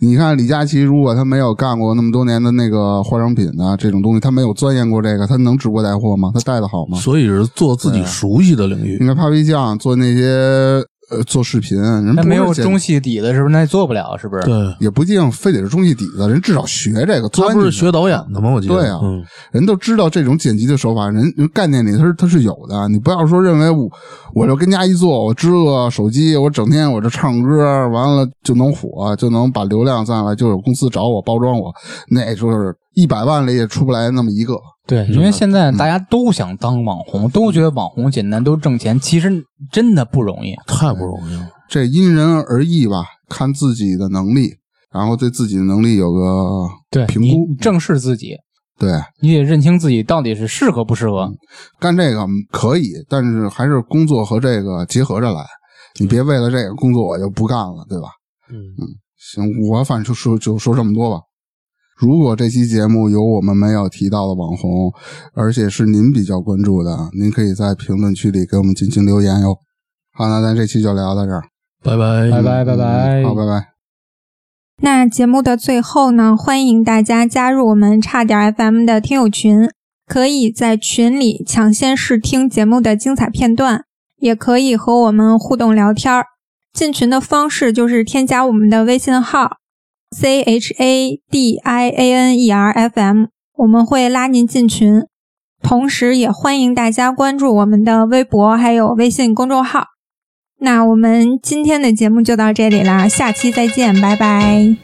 你看李佳琦，如果他没有干过那么多年的那个化妆品的这种东西，他没有钻研过这个，他能直播带货吗？他带的好吗？所以是做自己熟悉的领域你。看 Papi 酱做那些呃做视频，人没有中戏底子，是不是？那也做不了，是不是？对，也不一定非得是中戏底子，人至少学这个，他不是学导演的吗？我记得。对啊嗯，人都知道这种剪辑的手法，人人概念里它是它是有的。你不要说认为我我就跟家一坐，我支个手机，我整天我这唱歌，完了就能火，就能把流量攒来，就有公司找我包装我，那就是一百万里也出不来那么一个。对，因为现在大家都想当网红，都觉得网红简单，都挣钱，其实真的不容易。太不容易了。这因人而异吧，看自己的能力，然后对自己的能力有个对评估。正视自己，对，你得认清自己到底是适合不适合。干这个可以，但是还是工作和这个结合着来。你别为了这个工作我就不干了，对吧？嗯行，我反正就说就说这么多吧。如果这期节目有我们没有提到的网红，而且是您比较关注的，您可以在评论区里给我们进行留言哟。好，那咱这期就聊到这儿，拜拜拜拜拜拜。好，拜拜。那节目的最后呢，欢迎大家加入我们差点 FM 的听友群，可以在群里抢先试听节目的精彩片段，也可以和我们互动聊天儿。进群的方式就是添加我们的微信号 c h a d i a n e r f m，我们会拉您进群。同时，也欢迎大家关注我们的微博还有微信公众号。那我们今天的节目就到这里啦，下期再见，拜拜。